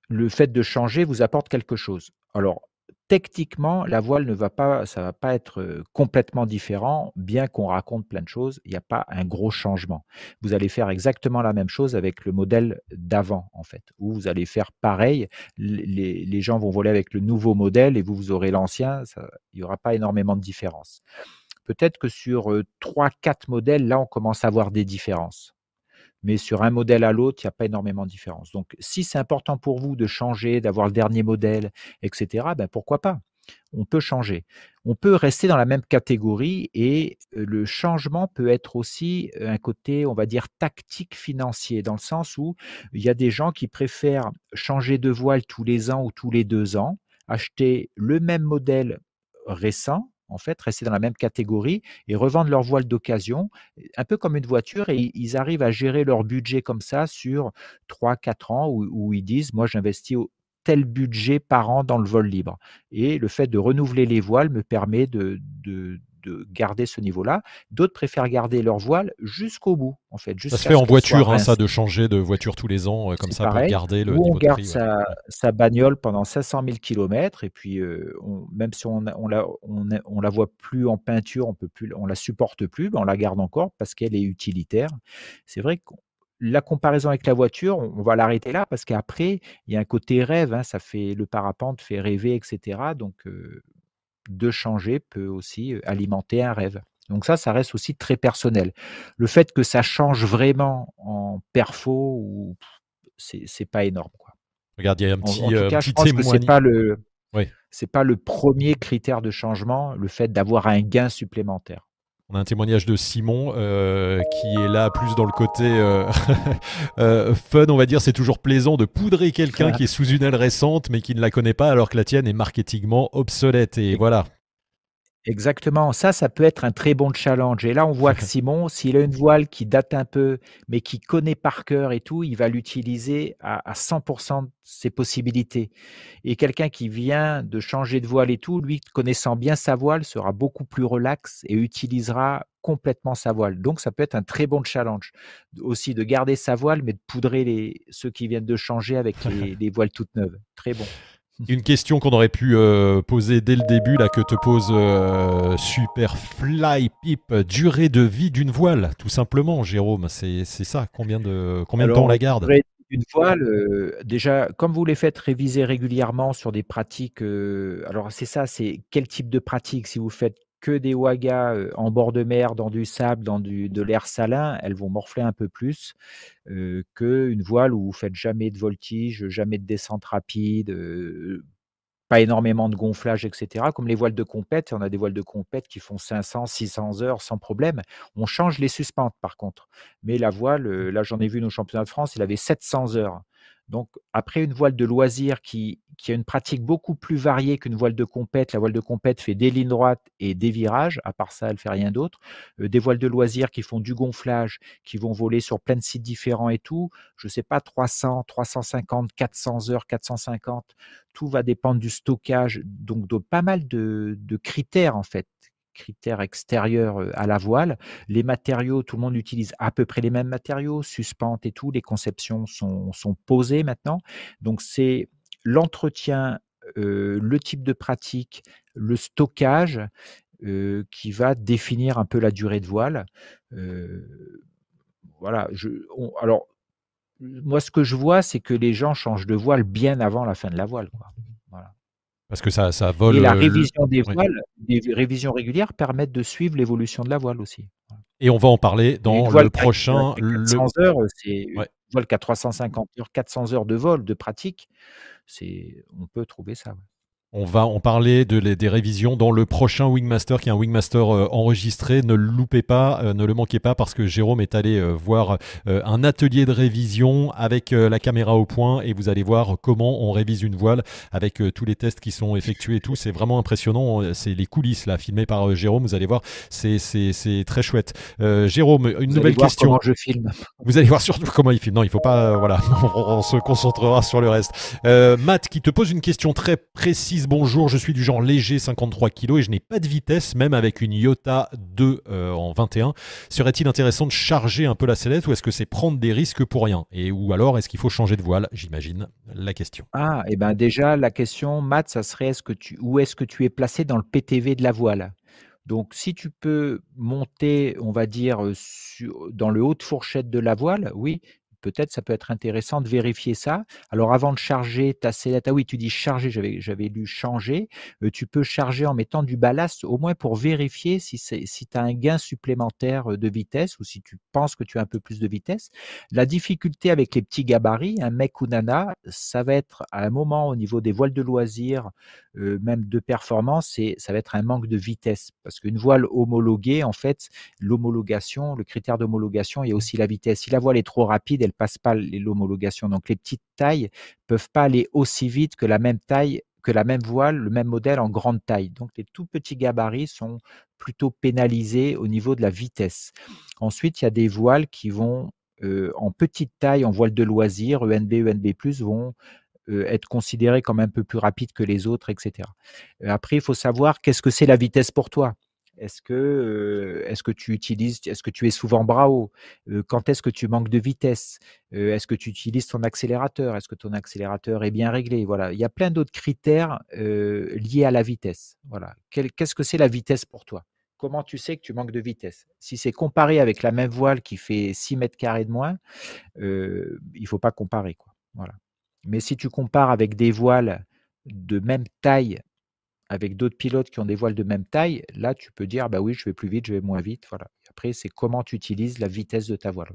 le fait de changer vous apporte quelque chose. Alors, techniquement, la voile ne va pas, ça va pas être complètement différent, bien qu'on raconte plein de choses. Il n'y a pas un gros changement. Vous allez faire exactement la même chose avec le modèle d'avant, en fait, où vous allez faire pareil. Les, gens vont voler avec le nouveau modèle et vous, vous aurez l'ancien. Il n'y aura pas énormément de différence. Peut-être que sur trois, quatre modèles, là, on commence à voir des différences mais sur un modèle à l'autre, il n'y a pas énormément de différence. Donc, si c'est important pour vous de changer, d'avoir le dernier modèle, etc., ben pourquoi pas? On peut changer. On peut rester dans la même catégorie et le changement peut être aussi un côté, on va dire, tactique financier, dans le sens où il y a des gens qui préfèrent changer de voile tous les ans ou tous les deux ans, acheter le même modèle récent en fait, rester dans la même catégorie et revendre leur voile d'occasion, un peu comme une voiture, et ils arrivent à gérer leur budget comme ça sur 3-4 ans où, ils disent, moi j'investis tel budget par an dans le vol libre. Et le fait de renouveler les voiles me permet de, de, garder ce niveau-là. D'autres préfèrent garder leur voile jusqu'au bout, en fait. Ça se fait en voiture, hein, ça, de changer de voiture tous les ans, euh, comme ça, pour garder le Ou on garde sa, sa, bagnole pendant 500 000 km, et puis euh, même si on, on, la, on, la voit plus en peinture, on peut plus, on la supporte plus, ben on la garde encore parce qu'elle est utilitaire. C'est vrai que la comparaison avec la voiture, on va l'arrêter là parce qu'après, il y a un côté rêve, hein, ça fait le parapente fait rêver, etc. Donc, de changer peut aussi alimenter un rêve. Donc ça, ça reste aussi très personnel. Le fait que ça change vraiment en perfo, ou c'est pas énorme. Quoi. Regarde, il y a un petit, en, tout cas, je pense que c'est pas le, c'est pas le premier critère de changement, le fait d'avoir un gain supplémentaire. On a un témoignage de Simon euh, qui est là plus dans le côté euh, [laughs] euh, fun, on va dire. C'est toujours plaisant de poudrer quelqu'un qui est sous une aile récente mais qui ne la connaît pas alors que la tienne est marketingement obsolète. Et voilà, Exactement, ça, ça peut être un très bon challenge. Et là, on voit [laughs] que Simon, s'il a une voile qui date un peu, mais qui connaît par cœur et tout, il va l'utiliser à, 100% de ses possibilités. Et quelqu'un qui vient de changer de voile et tout, lui, connaissant bien sa voile, sera beaucoup plus relax et utilisera complètement sa voile. Donc, ça peut être un très bon challenge aussi de garder sa voile, mais de poudrer les, ceux qui viennent de changer avec les, [laughs] les voiles toutes neuves. Très bon. [laughs] Une question qu'on aurait pu euh, poser dès le début, là, que te pose euh, Superfly Pip, durée de vie d'une voile, tout simplement, Jérôme, c'est ça, combien de, combien de temps on la garde? Une voile, euh, déjà, comme vous les faites réviser régulièrement sur des pratiques, alors c'est ça, c'est quel type de pratique Si vous faites que des wagas en bord de mer, dans du sable, dans de l'air salin, elles vont morfler un peu plus euh, qu'une voile où vous faites jamais de voltige, jamais de descente rapide, pas énormément de gonflage, etc. Comme les voiles de compète, on a des voiles de compète qui font 500, 600 heures sans problème. On change les suspentes par contre. Mais la voile, là j'en ai vu nos championnats de France, il avait 700 heures. Donc, après une voile de loisir qui, a une pratique beaucoup plus variée qu'une voile de compète, la voile de compète fait des lignes droites et des virages, à part ça, elle fait rien d'autre. Euh, des voiles de loisir qui font du gonflage, qui vont voler sur plein de sites différents et tout, je ne sais pas, 300, 350, 400 heures, 450, tout va dépendre du stockage, donc de pas mal de critères en fait critères extérieurs à la voile. Les matériaux, tout le monde utilise à peu près les mêmes matériaux, suspentes et tout. Les conceptions sont, posées maintenant. Donc c'est l'entretien, le type de pratique, le stockage qui va définir un peu la durée de voile. voilà. Alors moi, ce que je vois, c'est que les gens changent de voile bien avant la fin de la voile. Parce que ça, ça vole. Et la révision des voiles, des révisions régulières permettent de suivre l'évolution de la voile aussi. Et on va en parler dans le prochain. 400 heures, c'est une voile qui a 350 heures, 400 heures de vol, de pratique. C'est, on peut trouver ça. On va en parler de des révisions dans le prochain Wingmaster, qui est un Wingmaster euh, enregistré. Ne le loupez pas, euh, ne le manquez pas, parce que Jérôme est allé euh, voir un atelier de révision avec la caméra au point, et vous allez voir comment on révise une voile avec tous les tests qui sont effectués et tout. C'est vraiment impressionnant. C'est les coulisses là, filmées par Jérôme. Vous allez voir, c'est très chouette. Jérôme, une vous nouvelle allez voir question. Comment je filme. Vous allez voir surtout comment il filme. Non, il faut pas. voilà, [laughs] on, on, se concentrera sur le reste. Matt, qui te pose une question très précise bonjour, je suis du genre léger 53 kg et je n'ai pas de vitesse, même avec une Iota 2 euh, en 21. Serait-il intéressant de charger un peu la sellette ou est-ce que c'est prendre des risques pour rien? Et ou alors est-ce qu'il faut changer de voile? J'imagine la question. Ah, et eh ben déjà la question, Matt, ça serait où est-ce que tu es placé dans le PTV de la voile? Donc, si tu peux monter, on va dire, dans le haut de fourchette de la voile, oui, peut-être ça peut être intéressant de vérifier ça. Alors avant de charger ta sellette, ah oui, tu dis charger, j'avais, j'avais lu changer, euh, tu peux charger en mettant du ballast au moins pour vérifier si, c'est, si tu as un gain supplémentaire euh, de vitesse ou si tu penses que tu as un peu plus de vitesse. La difficulté avec les petits gabarits, un mec ou nana, ça va être à un moment au niveau des voiles de loisirs, euh, même de performance, c'est, ça va être un manque de vitesse parce qu'une voile homologuée, en fait, l'homologation, le critère d'homologation, il y a aussi la vitesse. Si la voile est trop rapide, elle passe pas l'homologation. Donc les petites tailles peuvent pas aller aussi vite que la même taille que la même voile, le même modèle en grande taille. Donc les tout petits gabarits sont plutôt pénalisés au niveau de la vitesse. Ensuite, il y a des voiles qui vont euh, en petite taille, en voile de loisir, ENB, ENB+, vont être considéré comme un peu plus rapide que les autres, etc. Après, il faut savoir qu'est-ce que c'est la vitesse pour toi. Est-ce que, tu utilises, est-ce que tu es souvent bras haut? Quand est-ce que tu manques de vitesse? Est-ce que tu utilises ton accélérateur? Est-ce que ton accélérateur est bien réglé? Voilà, il y a plein d'autres critères liés à la vitesse. Voilà, qu'est-ce que c'est la vitesse pour toi? Comment tu sais que tu manques de vitesse? Si c'est comparé avec la même voile qui fait 6 mètres carrés de moins, il ne faut pas comparer. Quoi. Voilà. Mais si tu compares avec des voiles de même taille avec d'autres pilotes qui ont des voiles de même taille, là, tu peux dire, bah oui, je vais plus vite, je vais moins vite. Voilà. après, c'est comment tu utilises la vitesse de ta voile.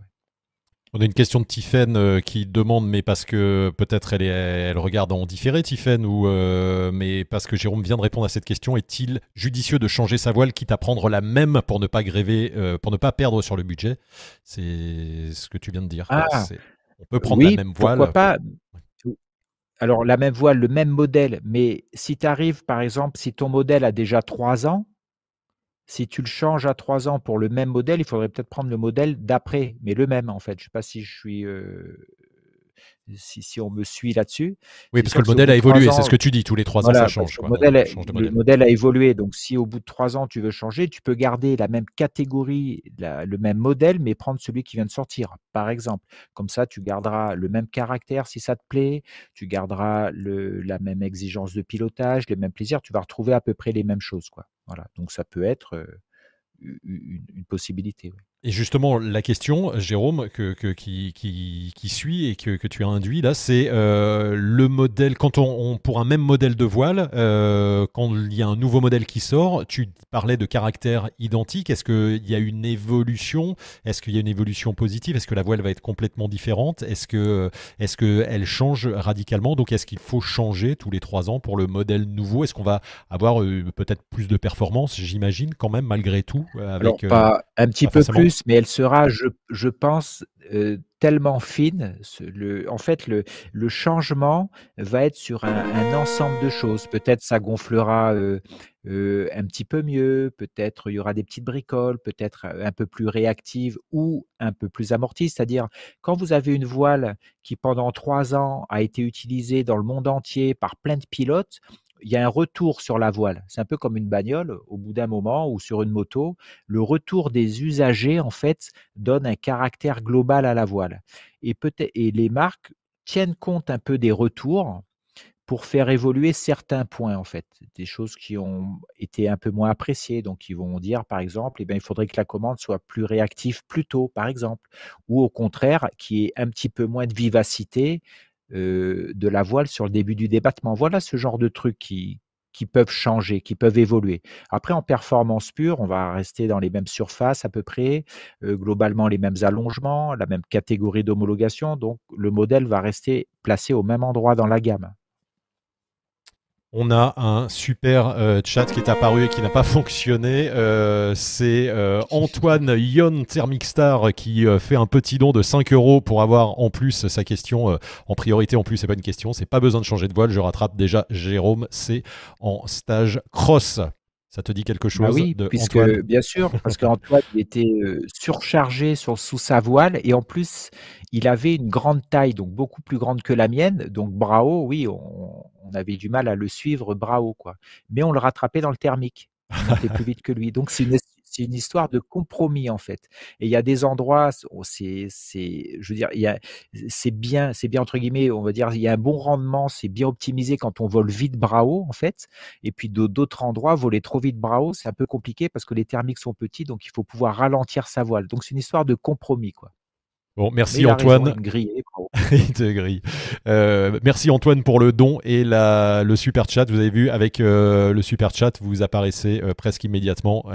On a une question de Tiffen euh, qui demande, mais parce que peut-être elle, elle regarde en différé, Tiffen, ou euh, mais parce que Jérôme vient de répondre à cette question, est-il judicieux de changer sa voile, quitte à prendre la même pour ne pas gréver, euh, pour ne pas perdre sur le budget? C'est ce que tu viens de dire. Ah, on peut prendre la même voile. Pourquoi pas alors, la même voile, le même modèle, mais si tu arrives, par exemple, si ton modèle a déjà trois ans, si tu le changes à trois ans pour le même modèle, il faudrait peut-être prendre le modèle d'après, mais le même, en fait. Je ne sais pas si je suis si, on me suit là-dessus. Oui, parce que le modèle a évolué, c'est ce que tu dis, tous les trois ans ça change. Le, modèle, a évolué, donc si au bout de trois ans tu veux changer, tu peux garder la même catégorie, le même modèle, mais prendre celui qui vient de sortir, par exemple. Comme ça, tu garderas le même caractère si ça te plaît, tu garderas la même exigence de pilotage, les mêmes plaisirs, tu vas retrouver à peu près les mêmes choses. Quoi. Voilà, donc ça peut être euh, une, possibilité. Et justement, la question, Jérôme, que, qui, qui, suit et que, tu as induit là, c'est euh, le modèle, quand on, pour un même modèle de voile, euh, quand il y a un nouveau modèle qui sort, tu parlais de caractère identique. Est-ce qu'il y a une évolution? Est-ce qu'il y a une évolution positive? Est-ce que la voile va être complètement différente? Est-ce que est qu'elle change radicalement? Donc, est-ce qu'il faut changer tous les trois ans pour le modèle nouveau? Est-ce qu'on va avoir euh, peut-être plus de performance, j'imagine, quand même, malgré tout avec, Alors, pas un petit peu plus mais elle sera, je, pense, tellement fine. Le, en fait, le, le, changement va être sur un, ensemble de choses. Peut-être ça gonflera un petit peu mieux, peut-être il y aura des petites bricoles, peut-être un peu plus réactive ou un peu plus amortie. C'est-à-dire, quand vous avez une voile qui pendant trois ans a été utilisée dans le monde entier par plein de pilotes, il y a un retour sur la voile. C'est un peu comme une bagnole, au bout d'un moment, ou sur une moto. Le retour des usagers, en fait, donne un caractère global à la voile. Et, et les marques tiennent compte un peu des retours pour faire évoluer certains points, en fait, des choses qui ont été un peu moins appréciées. Donc, ils vont dire, par exemple, eh bien, il faudrait que la commande soit plus réactive plus tôt, par exemple, ou au contraire, qu'il y ait un petit peu moins de vivacité euh, de la voile sur le début du débattement. Voilà ce genre de trucs qui, qui peuvent changer, qui peuvent évoluer. Après, en performance pure, on va rester dans les mêmes surfaces à peu près, euh, globalement les mêmes allongements, la même catégorie d'homologation, donc le modèle va rester placé au même endroit dans la gamme. On a un super euh, chat qui est apparu et qui n'a pas fonctionné. Euh, c'est euh, Antoine Yon Thermic Star qui fait un petit don de 5 euros pour avoir en plus sa question en priorité. En plus, c'est pas une question, c'est pas besoin de changer de voile. Je rattrape déjà Jérôme, c'est en stage cross. Ça te dit quelque bah chose Oui, puisque bien sûr, parce qu'Antoine [laughs] était surchargé sur, sous sa voile et en plus, il avait une grande taille, donc beaucoup plus grande que la mienne. Donc bravo, oui, on, on avait du mal à le suivre haut, quoi. Mais on le rattrapait dans le thermique. On était plus vite que lui. Donc c'est une, histoire de compromis en fait. Et il y a des endroits, c'est, je veux dire, c'est bien, c'est bien entre guillemets, on va dire, il y a un bon rendement, c'est bien optimisé quand on vole vite haut en fait. Et puis d'autres endroits, voler trop vite haut, c'est un peu compliqué parce que les thermiques sont petits, donc il faut pouvoir ralentir sa voile. Donc c'est une histoire de compromis quoi. Bon, merci Antoine. il te grille. Euh, merci Antoine pour le don et la, le super chat. Vous avez vu avec euh, le super chat, vous apparaissez euh, presque immédiatement.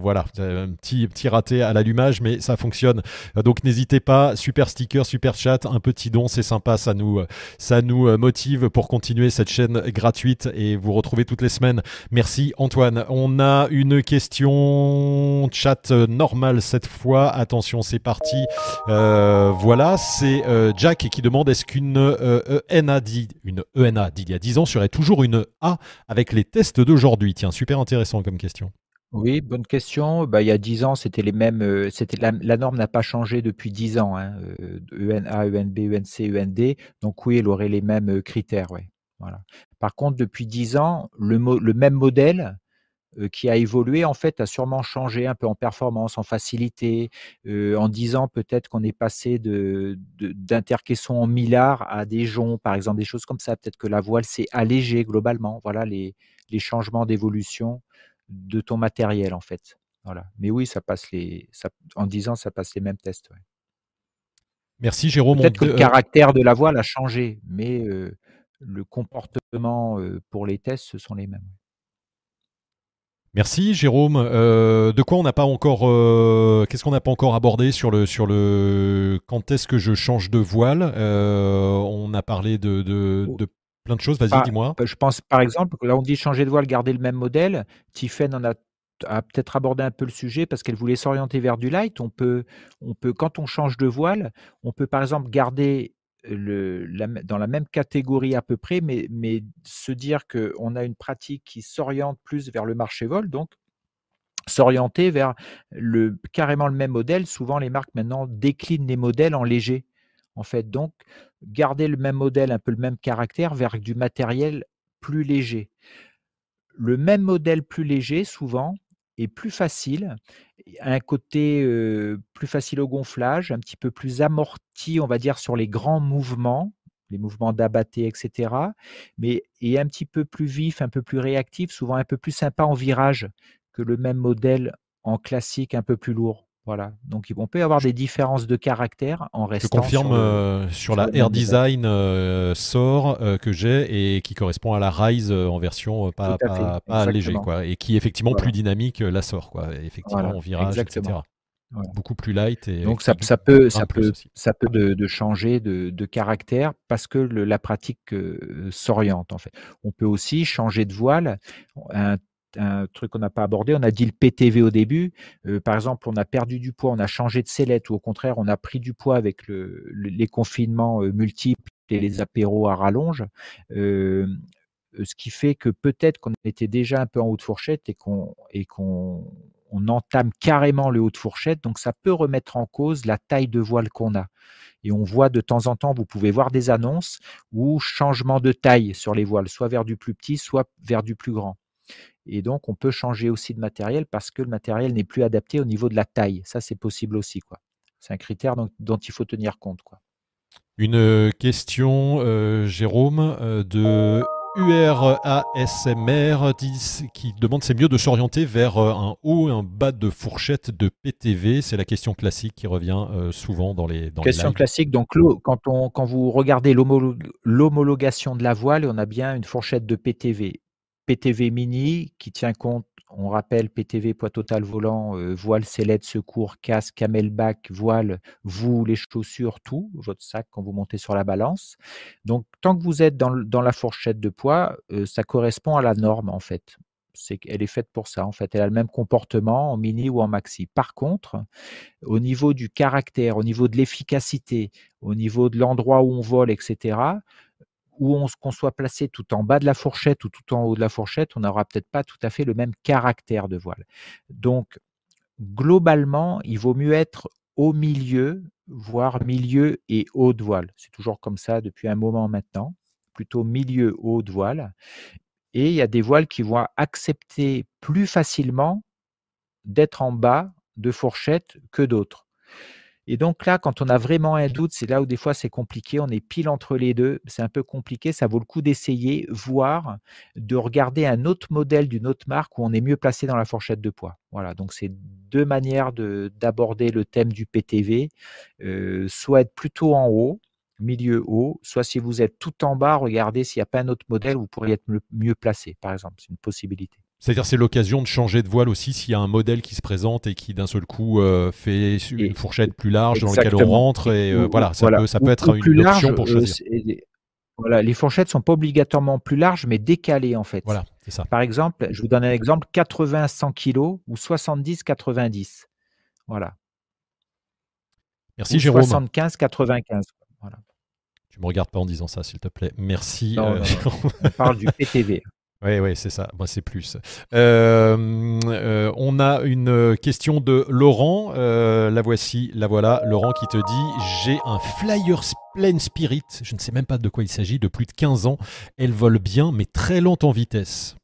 voilà, un petit petit raté à l'allumage, mais ça fonctionne. donc n'hésitez pas. Super sticker, super chat, un petit don, c'est sympa. Ça nous ça nous motive pour continuer cette chaîne gratuite et vous retrouvez toutes les semaines. Merci Antoine. On a une question chat normale cette fois. Attention, c'est parti. Euh, voilà, c'est euh, Jack qui demande est-ce qu'une ENA, e une ENA d'il y a 10 ans serait toujours une A avec les tests d'aujourd'hui? Tiens, super intéressant comme question. Oui, bonne question. Bah, il y a 10 ans, c'était les mêmes, la norme n'a pas changé depuis 10 ans, hein, heu, ENA, ENB, ENC, END. Donc oui, elle aurait les mêmes, critères. Par contre, depuis 10 ans, le même modèle, qui a évolué, en fait, a sûrement changé un peu en performance, en facilité. Heu, en 10 ans, peut-être qu'on est passé de de d'intercaissons en millards à des joncs, par exemple, des choses comme ça. Peut-être que la voile s'est allégée globalement. Voilà les les changements d'évolution de ton matériel, en fait. Voilà. Mais oui, ça passe les ça en 10 ans, ça passe les mêmes tests, ouais. Merci Jérôme, Peut-être que le de heu caractère de la voile a changé, mais heu, le comportement, heu, pour les tests, ce sont les mêmes. Merci Jérôme. Heu, de quoi on n'a pas encore, heu, qu'est-ce qu'on n'a pas encore abordé sur le sur le quand est-ce que je change de voile? Heu, on a parlé de de Oh. de plein de choses. Vas-y, dis-moi. je pense, par exemple, que là, on dit changer de voile, garder le même modèle. Tiphaine en a a peut-être abordé un peu le sujet parce qu'elle voulait s'orienter vers du light. On peut on peut quand on change de voile, on peut, par exemple, garder dans la même catégorie à peu près, mais se dire qu'on a une pratique qui s'oriente plus vers le marché-vol, donc s'orienter vers le carrément le même modèle. Souvent, les marques maintenant déclinent les modèles en léger, en fait. Donc, garder le même modèle, un peu le même caractère vers du matériel plus léger. Le même modèle plus léger, souvent, plus facile, un côté, plus facile au gonflage, un petit peu plus amorti, on va dire, sur les grands mouvements, les mouvements d'abatté et cetera, mais est un petit peu plus vif, un peu plus réactif, souvent un peu plus sympa en virage que le même modèle en classique un peu plus lourd. Voilà, donc on peut avoir Je des différences de caractère en je restant confirme, sur le heu, sur sur la Air. Design, heu, Soar, heu, que j'ai et qui correspond à la Rise, heu, en version, pas pas pas léger, quoi et qui est effectivement plus dynamique, la Soar, quoi, effectivement Voilà, en virage et exactement. cetera. Voilà. Beaucoup plus light et Donc ça ça peut ça peut aussi. ça peut de de changer de de caractère parce que le la pratique, s'oriente, en fait. On peut aussi changer de voile. Un un truc qu'on n'a pas abordé, on a dit le PTV au début. Heu, par exemple, on a perdu du poids, on a changé de sellette ou au contraire, on a pris du poids avec le le les confinements, heu, multiples et les apéros à rallonge. Heu, ce qui fait que peut-être qu'on était déjà un peu en haut de fourchette et qu'on et qu'on on entame carrément le haut de fourchette, donc ça peut remettre en cause la taille de voile qu'on a et on voit de temps en temps, vous pouvez voir des annonces ou changement de taille sur les voiles, soit vers du plus petit, soit vers du plus grand et donc on peut changer aussi de matériel parce que le matériel n'est plus adapté au niveau de la taille. Ça, c'est possible aussi, quoi. C'est un critère dont dont il faut tenir compte, quoi. Une, heu, question, heu, Jérôme, heu, de URASMR 10 qui demande: «C'est mieux de s'orienter vers, un haut et un bas de fourchette de PTV?» c'est la question classique qui revient, souvent dans les dans Question classique, donc quand on quand vous regardez l'homolo l'homologation de la voile, on a bien une fourchette de PTV. PTV mini qui tient compte, on rappelle PTV poids total volant, heu, voile, sellette, secours, casque, camelback, voile, vous, les chaussures, tout, votre sac quand vous montez sur la balance. Donc tant que vous êtes dans la fourchette de poids, heu, ça correspond à la norme, en fait. C'est qu'elle est faite pour ça, en fait. Elle a le même comportement en mini ou en maxi. Par contre, au niveau du caractère, au niveau de l'efficacité, au niveau de l'endroit où on vole et cetera, où on qu'on soit placé tout en bas de la fourchette ou tout en haut de la fourchette, on n'aura peut-être pas tout à fait le même caractère de voile. Donc globalement, il vaut mieux être au milieu, voire milieu et haut de voile. C'est toujours comme ça depuis un moment maintenant, plutôt milieu, haut de voile et il y a des voiles qui vont accepter plus facilement d'être en bas de fourchette que d'autres et donc là, quand on a vraiment un doute, c'est là où des fois c'est compliqué, on est pile entre les 2, c'est un peu compliqué, ça vaut le coup d'essayer, voire de regarder un autre modèle d'une autre marque où on est mieux placé dans la fourchette de poids. Voilà, donc c'est 2 manières de d'aborder le thème du PTV, heu, soit être plutôt en haut, milieu haut, soit si vous êtes tout en bas, regardez s'il y a pas un autre modèle où vous pourriez être mieux placé, par exemple, c'est une possibilité. C'est-à-dire, c'est l'occasion de changer de voile aussi s'il y a un modèle qui se présente et qui d'un seul coup, heu, fait une Et fourchette plus large dans lequel on rentre et ou ou voilà, ça voilà, peut ça peut ou être une large, option pour heu, choisir. voilà, les fourchettes sont pas obligatoirement plus larges, mais décalées, en fait. Voilà, c'est ça. Par exemple, je vous donne un exemple, 80-100 kilogrammes ou 70-90, voilà. Merci Ou Jérôme. 75-95, voilà. Tu me regardes pas en disant ça, s'il te plaît. Merci, Non, on parle du PTV. [laughs] Oui, oui, c'est ça. Moi, c'est plus. Euh, euh, on a une question de Laurent. Euh, la voici, la voilà. Laurent qui te dit J'ai un Flyer Plain Spirit. Je ne sais même pas de quoi il s'agit. De plus de 15 ans. Elle vole bien, mais très lente en vitesse.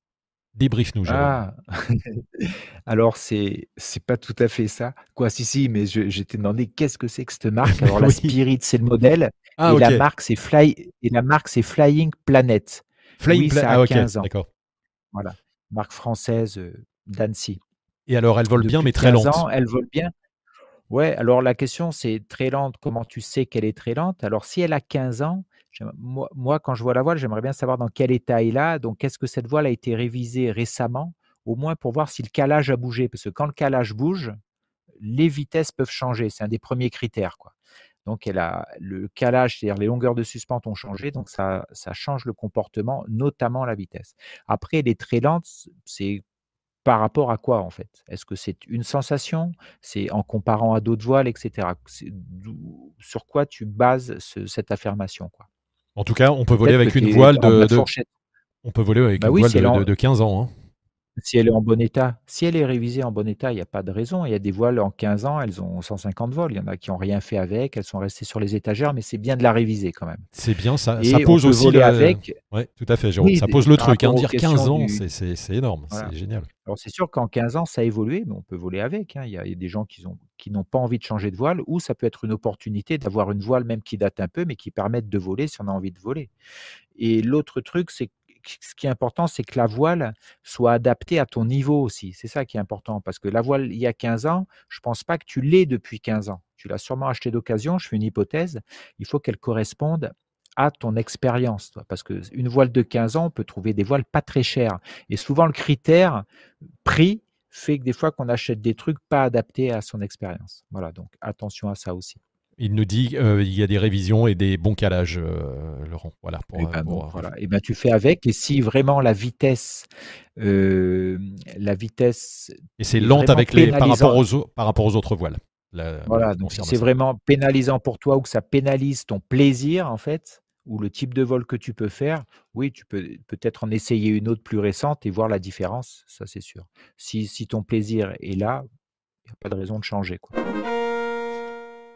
Débrief-nous, Jérôme. Ah, [laughs] alors c'est c'est pas tout à fait ça. Quoi, si, si, mais je, je t'ai demandé qu'est-ce que c'est que cette marque. [laughs] Alors la. Spirit, c'est le modèle, Ah, et ok. la marque, c'est Fly, et la marque, c'est Flying Planet. Flying Oui, Pla- ça a ah, ok, 15 ans. d'accord. Voilà, marque française euh, d'Annecy. Et alors, elle vole bien, mais très 15 lente. ans, elle vole bien. Ouais, alors la question, c'est très lente. Comment tu sais qu'elle est très lente? Alors, si elle a 15 ans, moi, quand je vois la voile, j'aimerais bien savoir dans quel état elle est. Donc, est-ce que cette voile a été révisée récemment, au moins pour voir si le calage a bougé? Parce que quand le calage bouge, les vitesses peuvent changer. C'est un des premiers critères, quoi. Donc, elle a le calage, c'est-à-dire les longueurs de suspente ont changé, donc ça, ça change le comportement, notamment la vitesse. Après, elle est très lente, c'est par rapport à quoi en fait? Est-ce que c'est une sensation? C'est en comparant à d'autres voiles, et cetera? C'est d'où sur quoi tu bases ce cette affirmation, quoi? En tout cas, on peut voler avec une voile de, de on peut voler avec Bah une oui, voile de 15 ans. hein. Si elle est en bon état. Si elle est révisée en bon état, il y a pas de raison. Il y a des voiles en 15 ans, elles ont 150 vols. Il y en a qui ont rien fait avec, elles sont restées sur les étagères, mais c'est bien de la réviser quand même. C'est bien, ça, Et ça on pose peut aussi voler le- avec Ouais, tout à fait, Jérôme. Oui, ça pose le truc. Hein, dire 15 questions ans, du c'est- énorme. voilà. C'est génial. Alors c'est sûr qu'en 15 ans, ça a évolué, mais on peut voler avec, hein. Il y a il y a des gens qui ont qui n'ont pas envie de changer de voile ou ça peut être une opportunité d'avoir une voile même qui date un peu, mais qui permette de voler si on a envie de voler. Et l'autre truc, c'est que ce qui est important, c'est que la voile soit adaptée à ton niveau aussi. C'est ça qui est important parce que la voile, il y a 15 ans, je pense pas que tu l'aies depuis 15 ans. Tu l'as sûrement acheté d'occasion, je fais une hypothèse. Il faut qu'elle corresponde à ton expérience, parce qu'une voile de 15 ans, on peut trouver des voiles pas très chères. Et souvent, le critère prix fait que des fois qu'on achète des trucs pas adaptés à son expérience. Voilà, donc attention à ça aussi. Il nous dit euh, il y a des révisions et des bons calages, euh, Laurent. Voilà. Pour, Et euh, ben pour, euh, voilà. Et ben tu fais avec. Et si vraiment la vitesse, euh, la vitesse Et c'est est lente avec les, par, rapport aux, au- par rapport aux autres voiles. La- Voilà, la donc si c'est vraiment pénalisant pour toi ou que ça pénalise ton plaisir, en fait, ou le type de vol que tu peux faire, oui, tu peux peut-être en essayer une autre plus récente et voir la différence, ça c'est sûr. Si, si ton plaisir est là, il n'y a pas de raison de changer. Quoi.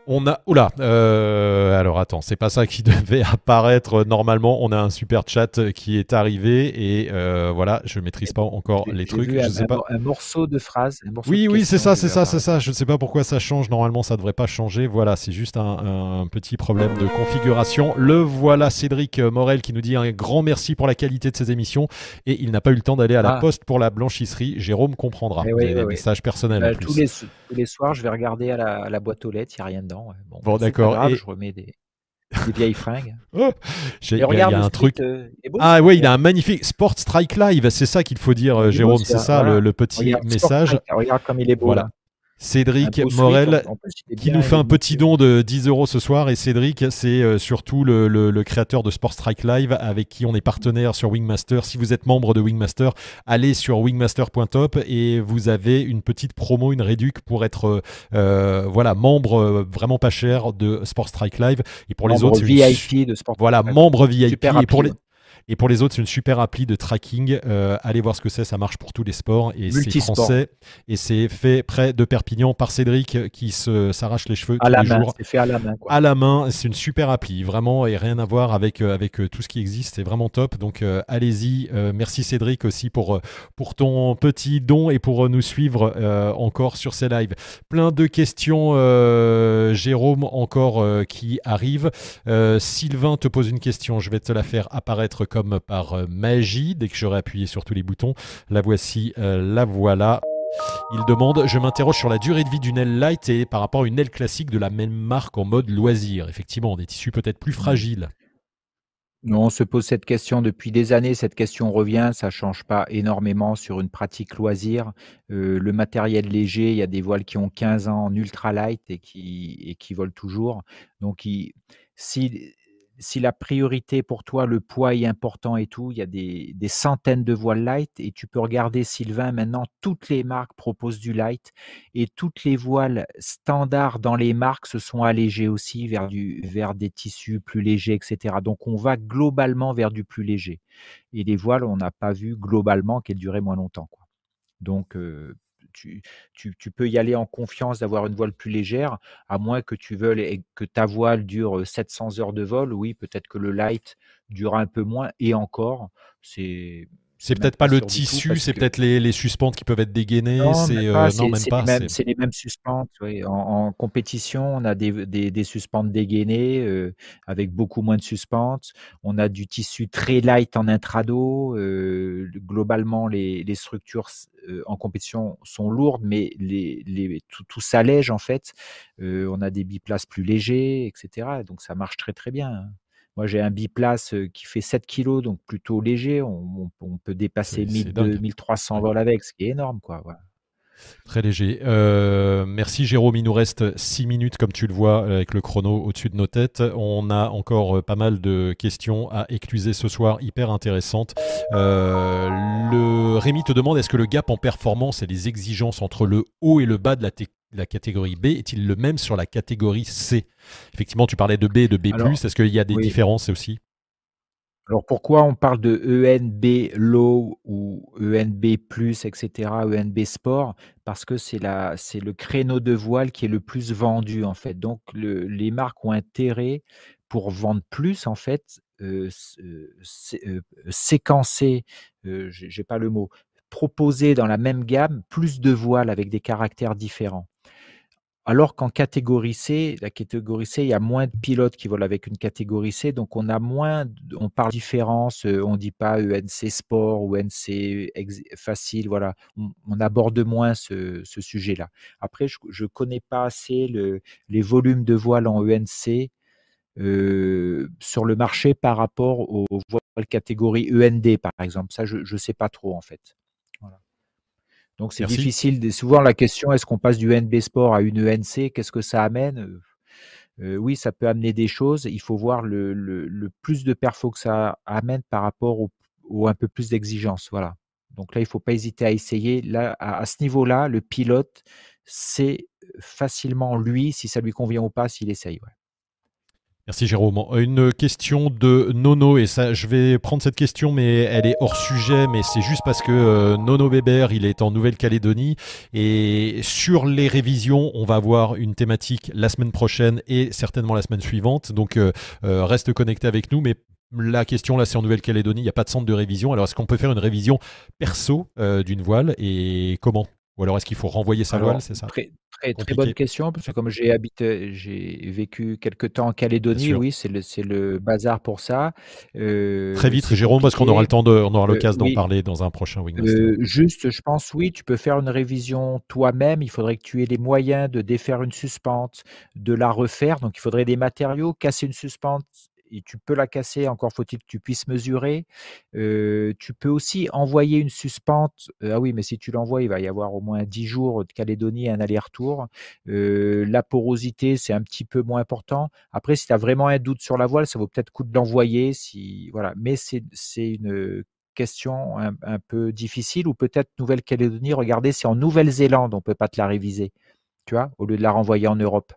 On a. Oula euh, Alors attends, c'est pas ça qui [laughs] devait apparaître normalement. On a un super chat qui est arrivé et euh, voilà, je maîtrise pas encore les trucs. Je un, sais un pas. mor- un morceau de phrase. un morceau Oui, de oui, c'est ça, c'est ça, c'est ça. Je ne sais pas pourquoi ça change. Normalement, ça devrait pas changer. Voilà, c'est juste un, un petit problème de configuration. Le voilà, Cédric Morel qui nous dit un grand merci pour la qualité de ses émissions et il n'a pas eu le temps d'aller à la Ah. poste pour la blanchisserie. Jérôme comprendra. Eh oui, oui, des oui. messages personnels Euh, en plus. tous, les, tous les soirs, je vais regarder à la, à la boîte aux lettres, il n'y a rien dedans. ouais. Bon, pas d'accord, et- je remets des, des vieilles fringues. [laughs] Oh, il y a- un truc. euh, beau, Ah oui, il a un magnifique Sport Strike Live, c'est ça qu'il faut dire, euh, Jérôme, c'est ça voilà. le, le petit Regarde, message. Strike, regarde comme il est beau Voilà. là. Cédric Morel plus, qui nous fait un petit don de 10 euros ce soir. Et Cédric, c'est euh, surtout le, le- le créateur de Sport Strike Live avec qui on est partenaire sur Wingmaster. Si vous êtes membre de Wingmaster, allez sur wingmaster.top et vous avez une petite promo, une réduc pour être euh, euh, voilà membre vraiment pas cher de Sport Strike Live. Et pour les autres, une VIP de Sport voilà, membre VIP. Super et, pour les. Et pour les autres, c'est une super appli de tracking. Euh, allez voir ce que c'est, ça marche pour tous les sports. Et c'est français. Et c'est fait près de Perpignan par Cédric euh, qui s'arrache les cheveux À tous la les main, jours c'est fait à la main. Quoi. à la main. C'est une super appli, vraiment, et rien à voir avec, euh, avec tout ce qui existe. C'est vraiment top. Donc, euh, allez-y. Euh, merci Cédric aussi pour, pour ton petit don et pour nous suivre encore sur ces lives. Plein de questions, Jérôme, encore qui arrivent. Sylvain te pose une question. Je vais te la faire apparaître comme par euh, magie dès que j'aurai appuyé sur tous les boutons. La voici, euh, la voilà. Il demande Je m'interroge sur la durée de vie d'une aile light et par rapport à une aile classique de la même marque en mode loisir. Effectivement, des tissus peut-être plus fragiles. On se pose cette question depuis des années. Cette question revient. Ça change pas énormément sur une pratique loisir. Euh, le matériel léger, il y a des voiles qui ont 15 ans en ultra light et qui, et qui volent toujours. Donc, il- si si la priorité pour toi, le poids est important et tout, il y a des, des, centaines de voiles light et tu peux regarder Sylvain maintenant, toutes les marques proposent du light et toutes les voiles standards dans les marques se sont allégées aussi vers, du, vers des tissus plus légers, etc. Donc on va globalement vers du plus léger. Et les voiles, on n'a pas vu globalement qu'elles duraient moins longtemps. Quoi. Donc euh, tu, peux y aller en confiance d'avoir une voile plus légère, à moins que tu veuilles que ta voile dure 700 heures de vol. Oui, peut-être que le light dure un peu moins, et encore, c'est c'est peut-être pas, le tissu, c'est peut-être les, les, suspentes qui peuvent être dégainées. Non, c'est même pas. C'est les, mêmes suspentes. En, compétition, on a des, des, des suspentes dégainées euh, avec beaucoup moins de suspentes. On a du tissu très light en intrado. Euh, globalement, les, les structures euh, en compétition sont lourdes, mais les, les, tout, tout s'allège en fait. on a des biplaces plus légers, etc. Donc ça marche très très bien. Moi, j'ai un biplace qui fait 7 kg, donc plutôt léger. On, peut dépasser 1200-1300 vols avec, ce qui est énorme. Quoi. Très léger. Euh, merci Jérôme, il nous reste 6 minutes comme tu le vois avec le chrono au-dessus de nos têtes. On a encore pas mal de questions à écluser ce soir, hyper intéressantes. Euh, le Rémi te demande est-ce que le gap en performance et les exigences entre le haut et le bas de la, la catégorie B est-il le même sur la catégorie C? Effectivement, tu parlais de B et de B+, est-ce qu'il y a des différences aussi? Alors pourquoi on parle de ENB low ou ENB etc., ENB sport? Parce que c'est le créneau de voile qui est le plus vendu en fait. Donc les marques ont intérêt pour vendre plus en fait, euh, euh, euh, séquencer, j'ai pas le mot, proposer dans la même gamme plus de voiles avec des caractères différents. Alors qu'en catégorie C, la catégorie il y a moins de pilotes qui volent avec une catégorie C, donc on a moins, on parle différence, euh, on dit pas ENC sport ou ENC facile, voilà, on, aborde moins ce, sujet-là. Après, je ne connais pas assez les volumes de voiles en ENC euh, sur le marché par rapport aux voiles catégorie END, par exemple. Ça, je ne sais pas trop en fait. Donc c'est difficile. Souvent la question est-ce qu'on passe du NB Sport à une ENC Qu'est-ce que ça amène? Euh, euh, Oui, ça peut amener des choses. Il faut voir le, plus de perfo que ça amène par rapport au, un peu plus d'exigence. Voilà. Donc là, il ne faut pas hésiter à essayer. Là, à, ce niveau-là, le pilote sait facilement lui si ça lui convient ou pas s'il essaye. Merci Jérôme. Une question de Nono, et ça, je vais prendre cette question, mais elle est hors sujet, mais c'est juste parce que euh, Nono Weber, il est en Nouvelle-Calédonie, et sur les révisions, on va avoir une thématique la semaine prochaine et certainement la semaine suivante, donc euh, euh, reste connecté avec nous, mais la question là, c'est en Nouvelle-Calédonie, il n'y a pas de centre de révision. Alors, est-ce qu'on peut faire une révision perso d'une voile et comment? Ou alors, est-ce qu'il faut renvoyer sa voile C'est ça? Très, très bonne question, parce que comme j'ai habité, j'ai vécu quelques temps en Calédonie, oui, c'est le, c'est le bazar pour ça. Euh, très vite, Jérôme, parce qu'on aura le temps de, on aura euh, l'occasion d'en parler dans un prochain Wingmaster. Euh, juste, je pense, oui, tu peux faire une révision toi-même. Il faudrait que tu aies les moyens de défaire une suspente, de la refaire. Donc, il faudrait des matériaux. Casser une suspente, tu peux la casser, encore faut-il que tu puisses mesurer. tu peux aussi envoyer une suspente. ah oui, mais si tu l'envoies, il va y avoir au moins 10 jours de Calédonie un aller-retour. la porosité, c'est un petit peu moins important. Après, si tu as vraiment un doute sur la voile, ça vaut peut-être coup de l'envoyer. Si, voilà. Mais c'est une question un, peu difficile. Ou peut-être Nouvelle-Calédonie, regardez si en Nouvelle-Zélande, on ne peut pas te la réviser. Tu vois, au lieu de la renvoyer en Europe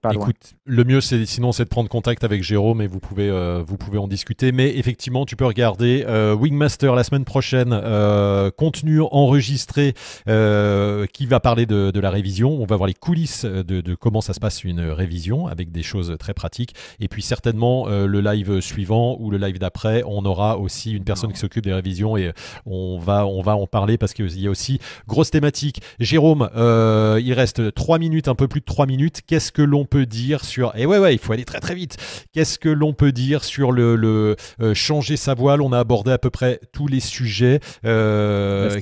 pas écoute, le mieux, c'est sinon, c'est de prendre contact avec Jérôme et vous pouvez, euh, vous pouvez en discuter. Mais effectivement, tu peux regarder euh, Wingmaster la semaine prochaine, euh, contenu enregistré qui va parler de, la révision. On va voir les coulisses de, comment ça se passe une révision avec des choses très pratiques. Et puis certainement le live suivant ou le live d'après, on aura aussi une personne qui s'occupe des révisions et on va, on va en parler parce qu'il y a aussi grosse thématique. Jérôme, il reste 3 minutes, un peu plus de 3 minutes. Qu'est-ce que l'on peut dire sur et ouais ouais il faut aller très très vite. Qu'est-ce que l'on peut dire sur le, le euh, changer sa voile? On a abordé à peu près tous les sujets. Euh,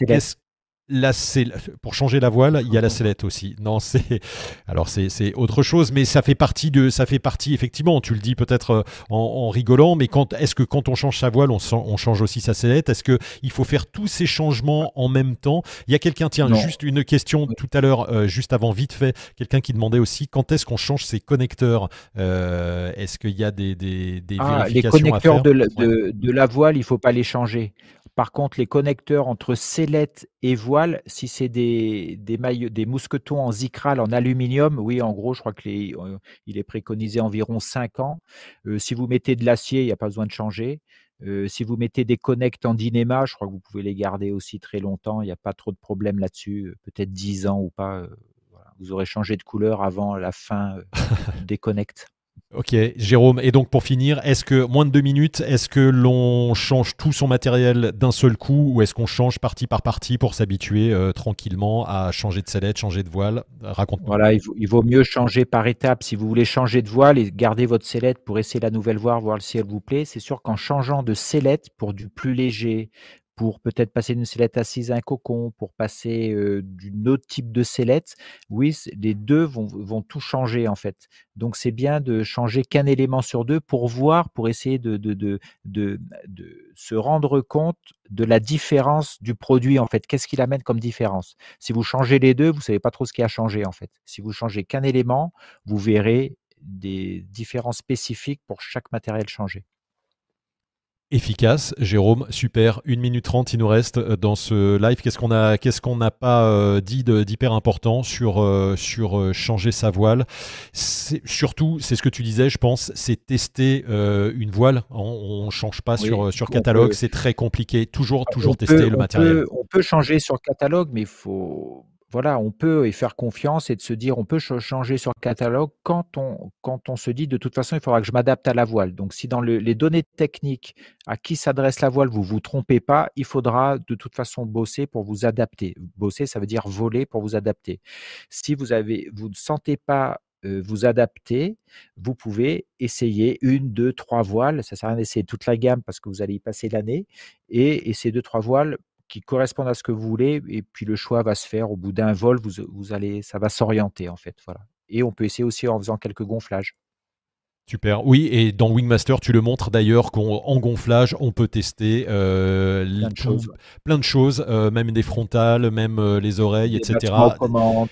la pour changer la voile, il y a la sellette aussi. Non, c'est alors c'est autre chose, mais ça fait partie de ça fait partie effectivement. Tu le dis peut-être euh, en, rigolant, mais quand est-ce que quand on change sa voile, on, on change aussi sa sellette? Est-ce que il faut faire tous ces changements en même temps? Il y a quelqu'un, tiens, juste une question tout à l'heure, euh, juste avant, vite fait, quelqu'un qui demandait aussi quand est-ce qu'on change ses connecteurs? Euh, Est-ce qu'il y a des, des, des ah, vérifications Les connecteurs de, la, de, de la voile, il faut pas les changer. Par contre, les connecteurs entre sellette et voile, si c'est des, des, des mousquetons en zikral en aluminium, oui, en gros, je crois qu'il euh, est préconisé environ 5 ans. Euh, si vous mettez de l'acier, il n'y a pas besoin de changer. Euh, si vous mettez des connects en dynéma, je crois que vous pouvez les garder aussi très longtemps. Il n'y a pas trop de problème là-dessus. Peut-être 10 ans ou pas. Vous aurez changé de couleur avant la fin [laughs] des connects. Ok, Jérôme. Et donc pour finir, est-ce que moins de deux minutes, est-ce que l'on change tout son matériel d'un seul coup ou est-ce qu'on change partie par partie pour s'habituer euh, tranquillement à changer de sellette, changer de voile? Raconte-moi. Voilà, il vaut, mieux changer par étapes. Si vous voulez changer de voile et garder votre sellette pour essayer la nouvelle voile, voir si elle vous plaît, c'est sûr qu'en changeant de sellette pour du plus léger, pour peut-être passer d'une sellette assise à un cocon, pour passer d'un autre type de sellette, oui, les deux vont, tout changer en fait. Donc c'est bien de changer qu'un élément sur deux pour voir, pour essayer de, de, se rendre compte de la différence du produit en fait. Qu'est-ce qu'il amène comme différence? Si vous changez les deux, vous ne savez pas trop ce qui a changé en fait. Si vous changez qu'un élément, vous verrez des différences spécifiques pour chaque matériel changé efficace. Jérôme, super. 1 minute 30, il nous reste euh, dans ce live. Qu'est-ce qu'on a, qu'est-ce qu'on n'a pas euh, dit d'hyper important sur, euh, sur changer sa voile? Surtout, c'est ce que tu disais, je pense, c'est tester une voile. On ne change pas sur, sur catalogue, c'est très compliqué. Toujours, toujours tester le matériel. on peut changer sur catalogue, mais il faut voilà, on peut y faire confiance et de se dire, on peut changer sur catalogue quand on, quand on se dit, de toute façon, il faudra que je m'adapte à la voile. Donc, si dans les données techniques à qui s'adresse la voile, vous vous trompez pas, il faudra de toute façon bosser pour vous adapter. Bosser, ça veut dire voler pour vous adapter. Si vous avez, vous ne sentez pas vous adapter, vous pouvez essayer une, deux, trois voiles. Ça sert à rien d'essayer toute la gamme parce que vous allez y passer l'année. Et, et ces deux, trois voiles qui correspondent à ce que vous voulez, et puis le choix va se faire au bout d'un vol, vous, vous allez, ça va s'orienter en fait, voilà. Et on peut essayer aussi en faisant quelques gonflages. Super. Oui, et dans Wingmaster, tu le montres d'ailleurs qu'en gonflage, on peut tester euh, plein, de choses, euh, même des frontales, même euh, les oreilles, etc.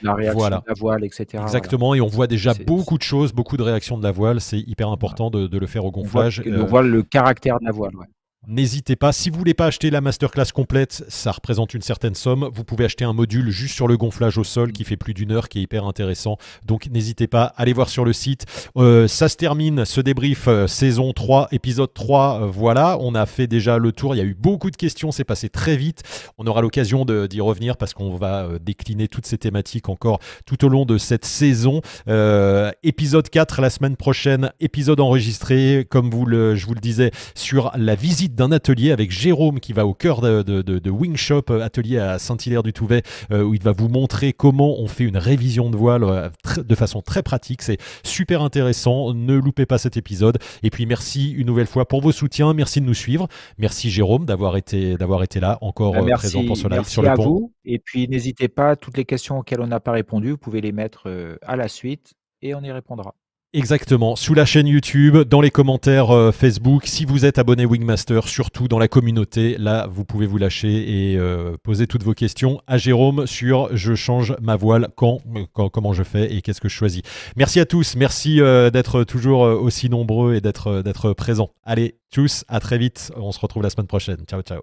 la réaction de la voile, etc. Exactement, et on voit déjà beaucoup de choses, beaucoup de réactions de la voile. C'est hyper important de, le faire au gonflage. On voit, le caractère de la voile. N'hésitez pas, si vous voulez pas acheter la masterclass complète, ça représente une certaine somme. Vous pouvez acheter un module juste sur le gonflage au sol qui fait plus d'une heure, qui est hyper intéressant. Donc n'hésitez pas, allez voir sur le site. Euh, ça se termine, ce débrief euh, saison 3, épisode 3. Euh, voilà, on a fait déjà le tour. Il y a eu beaucoup de questions, c'est passé très vite. On aura l'occasion d'y revenir parce qu'on va décliner toutes ces thématiques encore tout au long de cette saison. épisode 4 la semaine prochaine, épisode enregistré, comme je vous le disais, sur la visite d'un atelier avec Jérôme qui va au cœur de, de, Wing Shop, euh, atelier à Saint-Hilaire-du-Touvet, euh, où il va vous montrer comment on fait une révision de voile euh, de façon très pratique. C'est super intéressant. Ne loupez pas cet épisode. Et puis merci une nouvelle fois pour vos soutiens. Merci de nous suivre. Merci Jérôme d'avoir été, d'avoir été là encore bah, présent pour ce live sur le à Vous. Et puis n'hésitez pas, toutes les questions auxquelles on n'a pas répondu, vous pouvez les mettre à la suite et on y répondra. Exactement, sous la chaîne YouTube, dans les commentaires euh, Facebook, si vous êtes abonné Wingmaster, surtout dans la communauté, là vous pouvez vous lâcher et euh, poser toutes vos questions à Jérôme sur je change ma voile quand, comment je fais et qu'est-ce que je choisis? Merci à tous, merci euh, d'être toujours aussi nombreux et d'être d'être présents. Allez, tous, à très vite, on se retrouve la semaine prochaine. Ciao ciao.